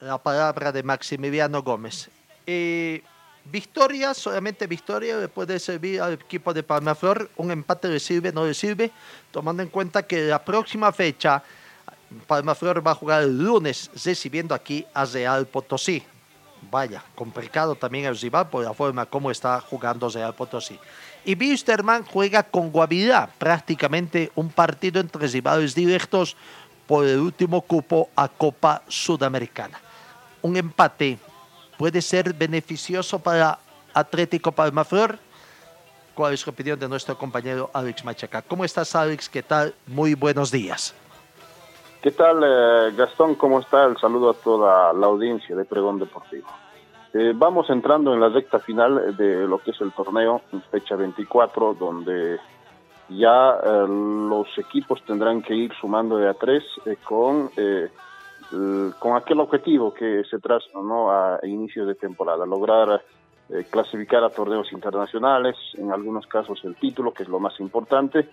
la palabra de Maximiliano Gómez. Eh, victoria, solamente victoria le puede servir al equipo de Palmaflor. Un empate le sirve, no le sirve, tomando en cuenta que la próxima fecha Palmaflor va a jugar el lunes recibiendo aquí a Real Potosí. Vaya, complicado también el rival por la forma como está jugando Real Potosí. Y Wisterman juega con Guavirá, prácticamente un partido entre rivales directos por el último cupo a Copa Sudamericana un empate puede ser beneficioso para Atlético Palmaflor? ¿Cuál es la opinión de nuestro compañero Alex Machaca? ¿Cómo estás, Alex? ¿Qué tal? Muy buenos días. ¿Qué tal, eh, Gastón? ¿Cómo está? El saludo a toda la audiencia de Pregón Deportivo. Eh, vamos entrando en la recta final de lo que es el torneo, fecha 24, donde ya eh, los equipos tendrán que ir sumando de a tres eh, con aquel objetivo que se ¿no? a inicio de temporada, lograr eh, clasificar a torneos internacionales, en algunos casos el título, que es lo más importante.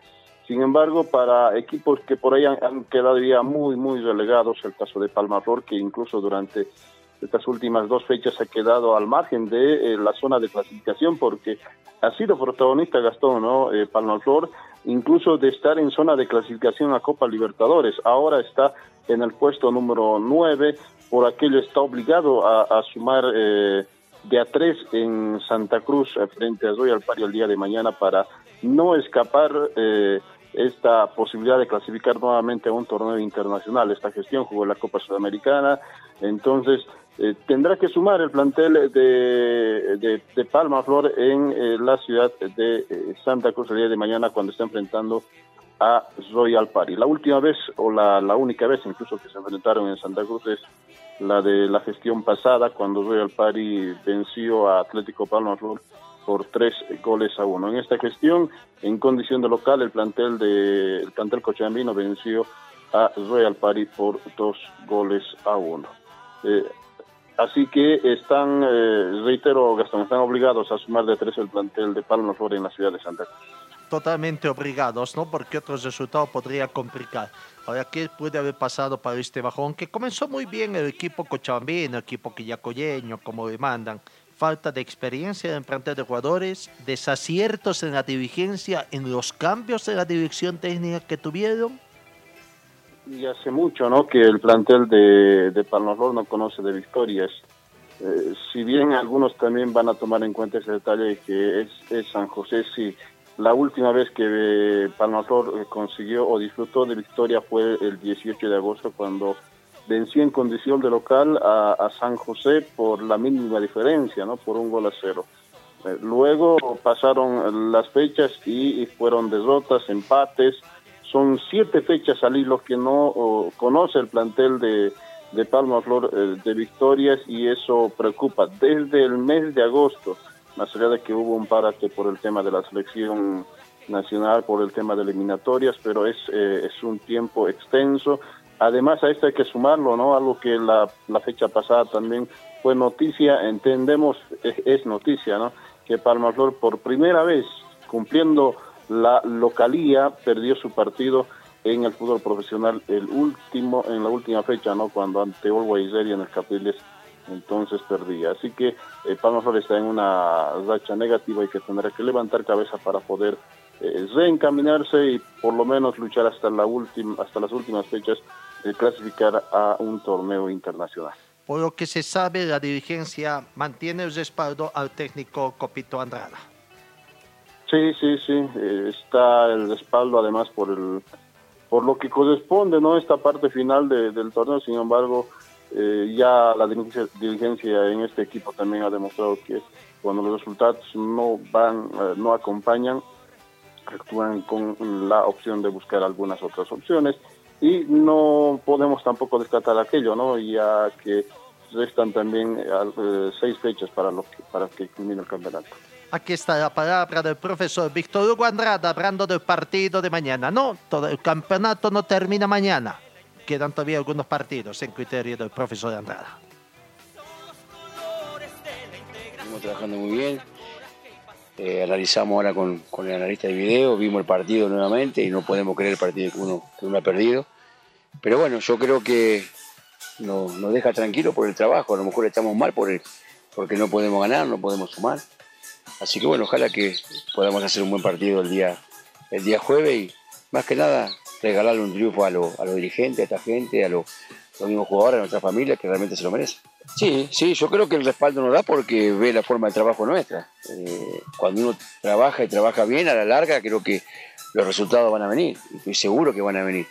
Sin embargo, para equipos que por ahí han, quedado ya muy, muy relegados, el caso de Palmaror, que incluso durante estas últimas dos fechas ha quedado al margen de eh, la zona de clasificación, porque ha sido protagonista Gastón, ¿no? Eh, Palmaror, incluso de estar en zona de clasificación a Copa Libertadores. Ahora está en el puesto número 9, por aquello está obligado a, sumar eh, de a 3 en Santa Cruz eh, frente a Royal Party el día de mañana para no escapar eh, esta posibilidad de clasificar nuevamente a un torneo internacional. Esta gestión jugó la Copa Sudamericana, entonces tendrá que sumar el plantel de, de, de Palma Flor en la ciudad de Santa Cruz el día de mañana cuando está enfrentando a Royal Party. La última vez, o la, la única vez incluso que se enfrentaron en Santa Cruz es la de la gestión pasada, cuando Royal Party venció a Atlético Palma por tres goles a uno. En esta gestión, en condición de local, el plantel de el plantel cochabambino venció a Royal Party por dos goles a uno. Eh, así que están, eh, reitero, Gastón, están obligados a sumar de tres el plantel de Palma Flor en la ciudad de Santa Cruz. Totalmente obligados, ¿no? Porque otros resultados podría complicar. Ahora, ¿qué puede haber pasado para este bajón? Que comenzó muy bien el equipo cochabambino, el equipo quillacoyeño, como demandan. Falta de experiencia en plantel de jugadores, desaciertos en la dirigencia, en los cambios en la dirección técnica que tuvieron. Y hace mucho, ¿no? Que el plantel de, de no conoce de victorias. Eh, si bien algunos también van a tomar en cuenta ese detalle de que es, es San José, sí, la última vez que eh, Palmaflor eh, consiguió o disfrutó de victoria fue el 18 de agosto cuando venció en condición de local a, San José por la mínima diferencia, ¿no? Por un gol a cero. Eh, luego pasaron las fechas y, fueron derrotas, empates. Son siete fechas al hilo que no conoce el plantel de, de Palma Flor de victorias y eso preocupa. Desde el mes de agosto, más allá de que hubo un parate por el tema de la selección nacional, por el tema de eliminatorias, pero es, eh, es un tiempo extenso. Además a esto hay que sumarlo, ¿no? Algo que la, la fecha pasada también fue noticia, entendemos, es, noticia, ¿no? Que Palma Flor por primera vez, cumpliendo la localía, perdió su partido en el fútbol profesional el último en la última fecha no cuando ante Always en el Capriles entonces perdía así que eh, Palma Flor está en una racha negativa y que tendrá que levantar cabeza para poder eh, reencaminarse y por lo menos luchar hasta la última hasta las últimas fechas de clasificar a un torneo internacional Por lo que se sabe, la dirigencia mantiene el respaldo al técnico Copito Andrada. Sí, sí, sí, eh, está el respaldo además por el por lo que corresponde, ¿no? Esta parte final de, del torneo, sin embargo, eh, ya la dirigencia, en este equipo también ha demostrado que cuando los resultados no van, eh, no acompañan, actúan con la opción de buscar algunas otras opciones y no podemos tampoco descartar aquello, ¿no? Ya que restan también eh, seis fechas para, lo que, para que culmine el campeonato. Aquí está la palabra del profesor Víctor Hugo Andrada hablando del partido de mañana. No, todo el campeonato no termina mañana. Quedan todavía algunos partidos en criterio del profesor Andrada. Estamos trabajando muy bien. Eh, analizamos ahora con, con, el analista de video, vimos el partido nuevamente y no podemos creer el partido que uno, que uno ha perdido. Pero bueno, yo creo que nos, nos deja tranquilo por el trabajo. A lo mejor estamos mal por el, porque no podemos ganar, no podemos sumar. Así que bueno, ojalá que podamos hacer un buen partido el día, el día jueves y más que nada regalarle un triunfo a, lo, a los dirigentes, a esta gente, a los, los mismos jugadores, a nuestra familia que realmente se lo merece. Sí, sí, yo creo que el respaldo nos da porque ve la forma de trabajo nuestra. Eh, cuando uno trabaja y trabaja bien, a la larga creo que los resultados van a venir. Estoy seguro que van a venir.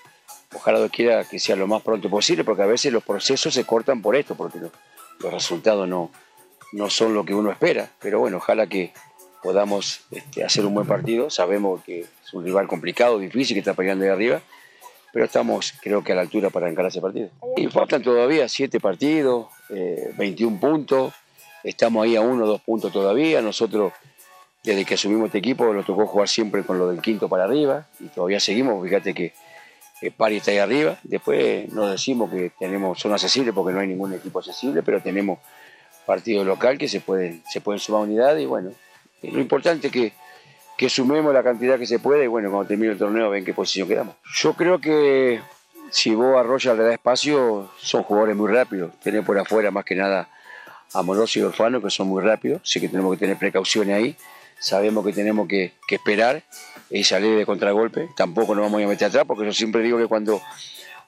Ojalá Dios quiera que sea lo más pronto posible, porque a veces los procesos se cortan por esto, porque los, los resultados no, no son lo que uno espera. Pero bueno, ojalá que podamos este, hacer un buen partido. Sabemos que es un rival complicado, difícil, que está peleando ahí arriba, pero estamos creo que a la altura para encarar ese partido. Y faltan todavía siete partidos, eh, 21 puntos, estamos ahí a uno o dos puntos todavía. Nosotros, desde que asumimos este equipo, nos tocó jugar siempre con lo del quinto para arriba y todavía seguimos. Fíjate que el Pari está ahí arriba. Después nos decimos que tenemos son accesibles porque no hay ningún equipo accesible, pero tenemos partido local que se pueden, se pueden sumar unidades y bueno, lo importante es que, sumemos la cantidad que se puede y bueno, cuando termine el torneo ven qué posición quedamos. Yo creo que si vos a Roger le da espacio, son jugadores muy rápidos. Tener por afuera más que nada a Moroso y Orfano, que son muy rápidos, así que tenemos que tener precauciones ahí. Sabemos que tenemos que, que esperar y salir de contragolpe. Tampoco nos vamos a meter atrás, porque yo siempre digo que cuando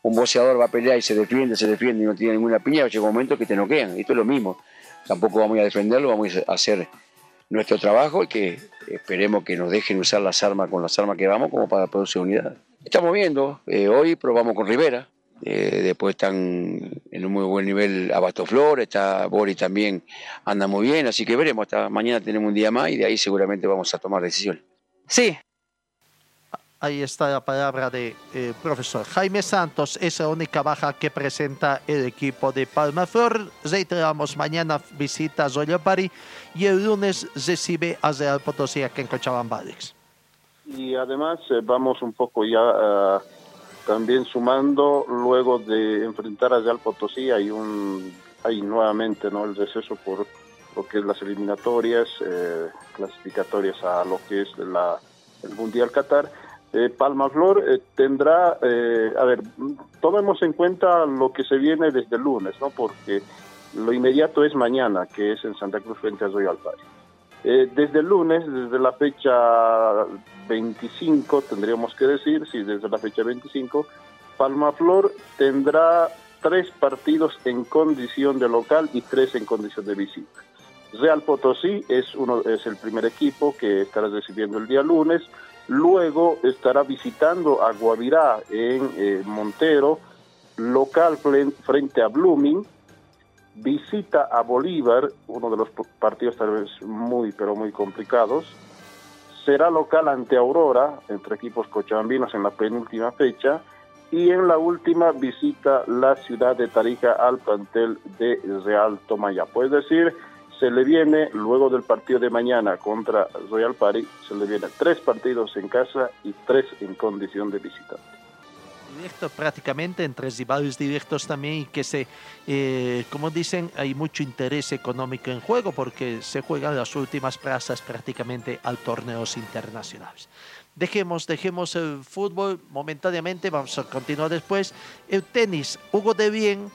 un boxeador va a pelear y se defiende, se defiende y no tiene ninguna piña, llega un momento que te noquean. Esto es lo mismo. Tampoco vamos a defenderlo, vamos a hacer nuestro trabajo y que esperemos que nos dejen usar las armas con las armas que vamos como para producir unidad. Estamos viendo, eh, hoy probamos con Rivera, eh, después están en un muy buen nivel Abasto Flor, está Boris también anda muy bien, así que veremos, hasta mañana tenemos un día más y de ahí seguramente vamos a tomar decisiones. Sí. Ahí está la palabra de, eh, profesor Jaime Santos, es la única baja que presenta el equipo de Palma Flor. Reiteramos, mañana visita Zoyopari y el lunes recibe a Real Potosí aquí en Cochabamba, Alex. Y además eh, vamos un poco ya uh, también sumando, luego de enfrentar a Real Potosí, hay, un, hay nuevamente ¿no? el receso por lo que es las eliminatorias, eh, clasificatorias a lo que es la el Mundial Qatar. Eh, Palmaflor eh, tendrá, eh, a ver, tomemos en cuenta lo que se viene desde el lunes, ¿no? Porque lo inmediato es mañana, que es en Santa Cruz frente a Royal Party. Eh, desde el lunes, desde la fecha 25, tendríamos que decir, sí, desde la fecha 25, Palmaflor tendrá tres partidos en condición de local y tres en condición de visita. Real Potosí es, uno, es el primer equipo que estará recibiendo el día lunes, luego estará visitando a Guavirá en eh, Montero, local frente a Blooming, visita a Bolívar, uno de los partidos tal vez muy, pero muy complicados. Será local ante Aurora, entre equipos cochabambinos en la penúltima fecha. Y en la última visita la ciudad de Tarija al plantel de Real Tomaya. Puede decir, se le viene, luego del partido de mañana contra Royal Party, se le vienen tres partidos en casa y tres en condición de visitante directo prácticamente, entre rivales directos también y que se, eh, como dicen, hay mucho interés económico en juego porque se juegan las últimas plazas prácticamente a torneos internacionales. Dejemos, dejemos el fútbol momentáneamente, vamos a continuar después. El tenis, Hugo de Bien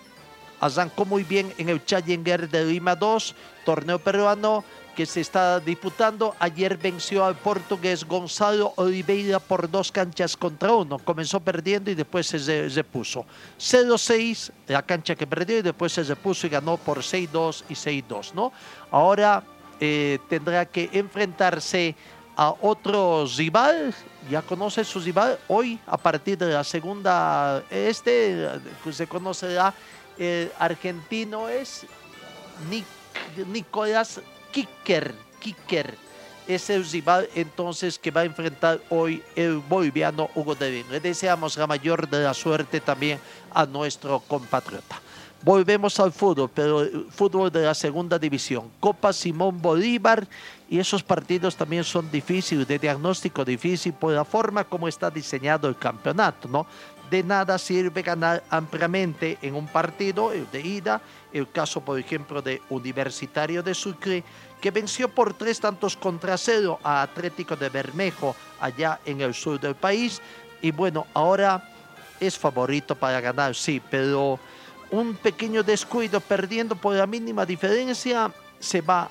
arrancó muy bien en el Challenger de Lima 2, torneo peruano que se está disputando. Ayer venció al portugués Gonzalo Oliveira por dos canchas contra uno. Comenzó perdiendo y después se repuso. 0-6, la cancha que perdió y después se repuso y ganó por 6-2 y 6-2, ¿no? Ahora eh, tendrá que enfrentarse a otro rival, ya conoce su rival, hoy a partir de la segunda, este se conocerá, el argentino es Nicolás Kicker, Kicker es el rival entonces que va a enfrentar hoy el boliviano Hugo Devin. Le deseamos la mayor de la suerte también a nuestro compatriota. Volvemos al fútbol, pero el fútbol de la segunda división. Copa Simón Bolívar y esos partidos también son difíciles, de diagnóstico difícil por la forma como está diseñado el campeonato, ¿no? De nada sirve ganar ampliamente en un partido de ida el caso, por ejemplo, de Universitario de Sucre, que venció por tres tantos contra cero a Atlético de Bermejo, allá en el sur del país. Y bueno, ahora es favorito para ganar, sí, pero un pequeño descuido, perdiendo por la mínima diferencia, se va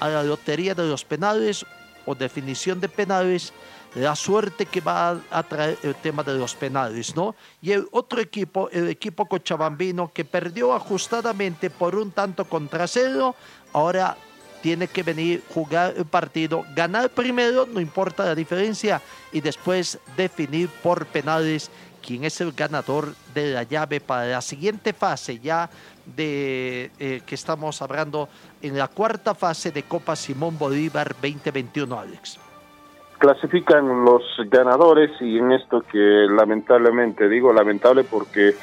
a la lotería de los penales o definición de penales la suerte que va a traer el tema de los penales, ¿no? Y el otro equipo, el equipo cochabambino, que perdió ajustadamente por un tanto contra cero, ahora tiene que venir, jugar el partido, ganar primero, no importa la diferencia, y después definir por penales quién es el ganador de la llave para la siguiente fase ya de eh, que estamos hablando en la cuarta fase de Copa Simón Bolívar 2021, Alex clasifican los ganadores y en esto que lamentablemente digo lamentable porque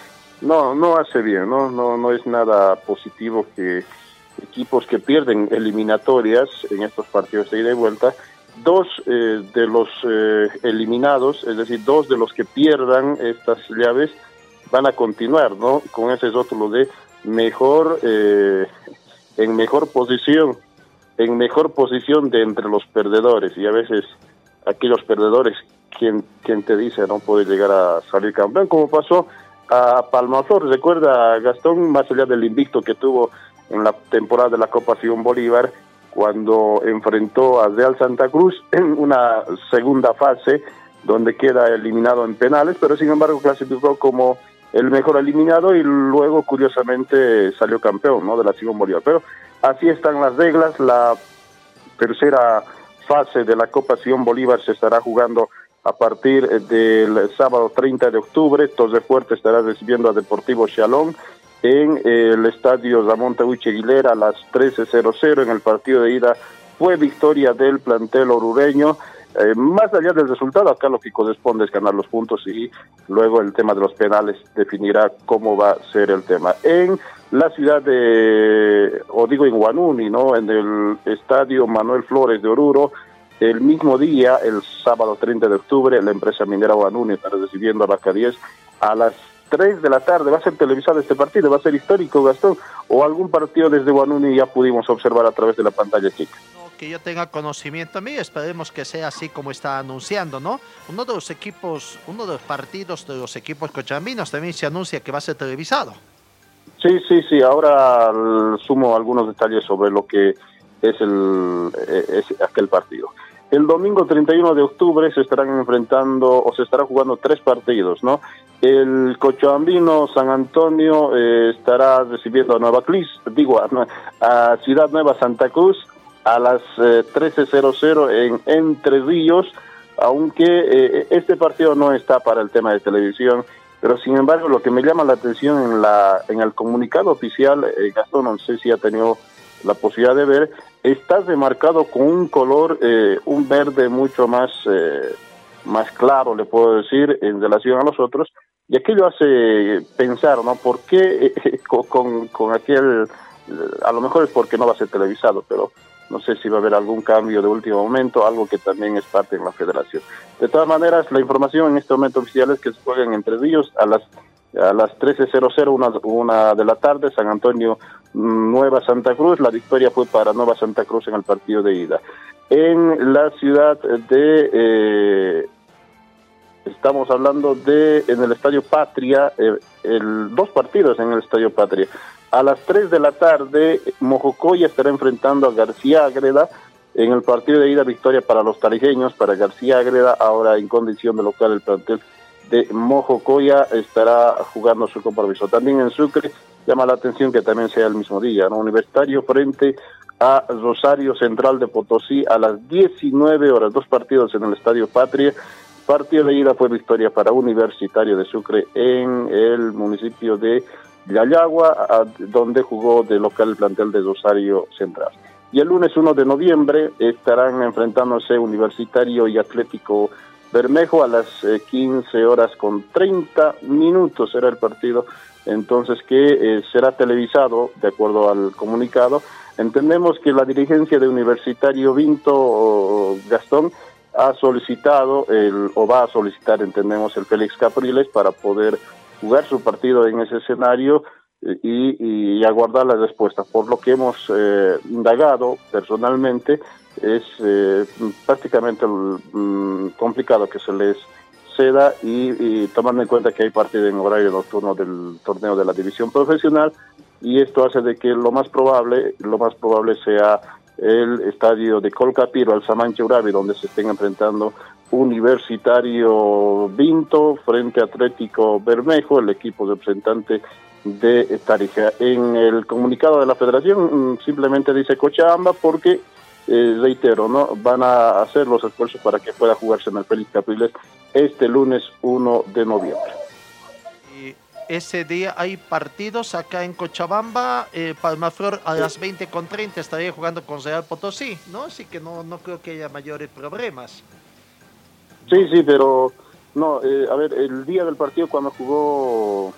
no no hace bien no no no es nada positivo que equipos que pierden eliminatorias en estos partidos de ida y vuelta dos eh, de los eh, eliminados es decir dos de los que pierdan estas llaves van a continuar no con ese rótulo de mejor eh, en mejor posición en mejor posición de entre los perdedores y a veces aquí los perdedores, quien, quien te dice no puede llegar a salir campeón, como pasó a Palmaflor, recuerda Gastón, más allá del invicto que tuvo en la temporada de la Copa Sion Bolívar, cuando enfrentó a Real Santa Cruz en una segunda fase, donde queda eliminado en penales, pero sin embargo clasificó como el mejor eliminado y luego curiosamente salió campeón ¿no? de la Sion Bolívar. Pero así están las reglas, la tercera fase de la Copa Sion Bolívar se estará jugando a partir del sábado 30 de octubre. Torre Fuerte estará recibiendo a Deportivo Chalón en el estadio Ramón Tahuiche Aguilera a las 13.00 en el partido de ida. Fue victoria del plantel orureño. Eh, más allá del resultado, acá lo que corresponde es ganar los puntos y luego el tema de los penales definirá cómo va a ser el tema. En la ciudad de, o digo en Guanuni, ¿no? En el estadio Manuel Flores de Oruro, el mismo día, el sábado 30 de octubre, la empresa minera Guanuni estará recibiendo a la 10 a las 3 de la tarde. Va a ser televisado este partido, va a ser histórico, Gastón, o algún partido desde Guanuni ya pudimos observar a través de la pantalla chica que yo tenga conocimiento a mí, esperemos que sea así como está anunciando, ¿no? Uno de los equipos, uno de los partidos de los equipos cochabambinos también se anuncia que va a ser televisado. Sí, sí, sí. Ahora sumo algunos detalles sobre lo que es, el, es aquel partido. El domingo 31 de octubre se estarán enfrentando o se estará jugando tres partidos, ¿no? El Cochabambino San Antonio eh, estará recibiendo a Nueva Clis, digo, a Ciudad Nueva Santa Cruz a las eh, 13.00 en Entre Ríos, aunque eh, este partido no está para el tema de televisión, pero sin embargo lo que me llama la atención en la en el comunicado oficial, eh, Gastón, no sé si ha tenido la posibilidad de ver, está remarcado con un color, eh, un verde mucho más, eh, más claro, le puedo decir, en relación a los otros, y aquello hace pensar, ¿no? ¿Por qué eh, con, con, aquel, eh, a lo mejor es porque no va a ser televisado, pero no sé si va a haber algún cambio de último momento, algo que también es parte de la federación. De todas maneras, la información en este momento oficial es que se juegan entre ellos a las a las 13.00, una, una de la tarde, San Antonio mm, Nueva Santa Cruz. La victoria fue para Nueva Santa Cruz en el partido de ida. En la ciudad de... eh, estamos hablando de en el Estadio Patria, eh, el, dos partidos en el Estadio Patria. A las 3 de la tarde, Mojocoya estará enfrentando a García Agreda en el partido de ida victoria para los tarijeños, para García Agreda, ahora en condición de local el plantel de Mojocoya estará jugando su compromiso. También en Sucre llama la atención que también sea el mismo día, ¿no? Universitario frente a Rosario Central de Potosí a las 19 horas, dos partidos en el Estadio Patria. Partido de ida fue victoria para Universitario de Sucre en el municipio de Yayagua, a- donde jugó de local el plantel de Rosario Central. Y el lunes 1 de noviembre estarán enfrentándose Universitario y Atlético Bermejo a las eh, 15 horas con 30 minutos será el partido, entonces que eh, será televisado de acuerdo al comunicado. Entendemos que la dirigencia de Universitario Vinto Gastón ha solicitado el, o va a solicitar, entendemos, el Félix Capriles para poder jugar su partido en ese escenario eh, y, y aguardar la respuesta. Por lo que hemos eh, indagado personalmente, es eh, prácticamente mm, complicado que se les ceda y, tomando en cuenta que hay partido en horario nocturno del torneo de la división profesional y esto hace de que lo más probable, lo más probable sea el estadio de Colcapiro, al Samanche Urabi, donde se estén enfrentando Universitario Vinto frente Atlético Bermejo, el equipo representante de Tarija. En el comunicado de la federación mm, simplemente dice Cochabamba porque, eh, reitero, no van a hacer los esfuerzos para que pueda jugarse en el Félix Capriles este lunes 1 de noviembre. Y ese día hay partidos acá en Cochabamba, eh, Palmaflor a las 20.30 estaría jugando con Real Potosí, ¿no? Así que no, no creo que haya mayores problemas. Sí, sí, pero no, eh, a ver, el día del partido cuando jugó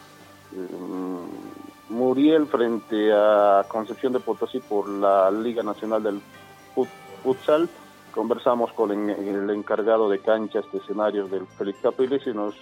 mm, Muriel frente a Concepción de Potosí por la Liga Nacional del Fut- Futsal, conversamos con el, encargado de canchas, de escenarios del Félix Capriles y nos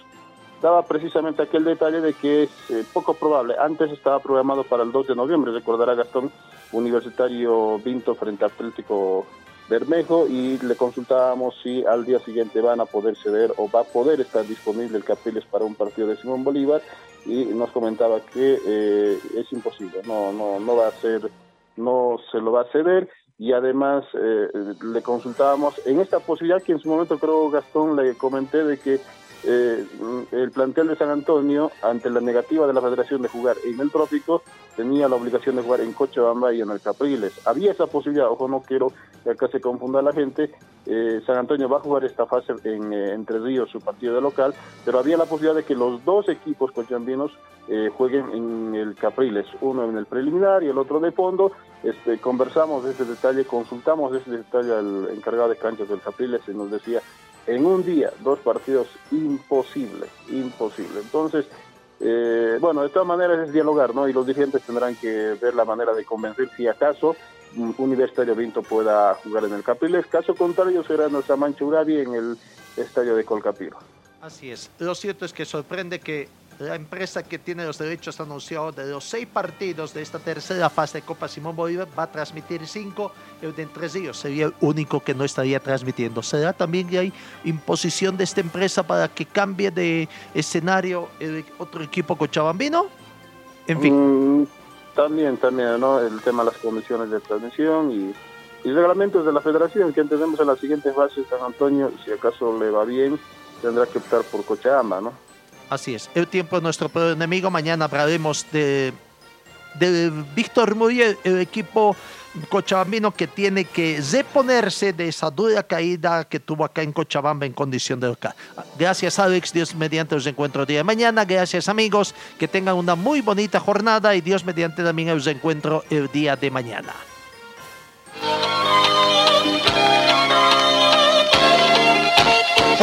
daba precisamente aquel detalle de que es eh, poco probable. Antes estaba programado para el 2 de noviembre, recordará Gastón, Universitario Vinto frente a Atlético Bermejo y le consultábamos si al día siguiente van a poder ceder o va a poder estar disponible el Capriles para un partido de Simón Bolívar. Y nos comentaba que eh, es imposible, no, no, no va a ser, no se lo va a ceder. Y además eh, le consultábamos en esta posibilidad que en su momento creo Gastón le comenté de que eh, el plantel de San Antonio, ante la negativa de la federación de jugar en el trópico, tenía la obligación de jugar en Cochabamba y en el Capriles. Había esa posibilidad, ojo, no quiero que acá se confunda la gente. eh, San Antonio va a jugar esta fase en eh, Entre Ríos, su partido de local, pero había la posibilidad de que los dos equipos cochabambinos eh, jueguen en el Capriles, uno en el preliminar y el otro de fondo. Este, conversamos ese detalle, consultamos ese detalle al encargado de canchas del Capriles y nos decía en un día, dos partidos, imposible, imposible. Entonces, eh, bueno, de todas maneras es dialogar, ¿no? Y los dirigentes tendrán que ver la manera de convencer si acaso Universitario Vinto pueda jugar en el Capriles. Caso contrario, será en el Samancho Urabi en el estadio de Colcapiro. Así es. Lo cierto es que sorprende que la empresa que tiene los derechos anunciados de los seis partidos de esta tercera fase de Copa Simón Bolívar va a transmitir cinco, el de entre ellos sería el único que no estaría transmitiendo. ¿Será también que hay imposición de esta empresa para que cambie de escenario el otro equipo cochabambino? En fin. Mm, también, también, ¿no? El tema de las comisiones de transmisión y, reglamentos de la federación que entendemos en las siguientes bases San Antonio, si acaso le va bien, tendrá que optar por Cochabamba, ¿no? Así es. El tiempo es nuestro peor enemigo. Mañana hablaremos de, de Víctor Muriel, el equipo cochabambino que tiene que reponerse de esa dura caída que tuvo acá en Cochabamba en condición de local. Gracias Alex, Dios mediante los encuentro el día de mañana. Gracias amigos, que tengan una muy bonita jornada y Dios mediante también los encuentro el día de mañana.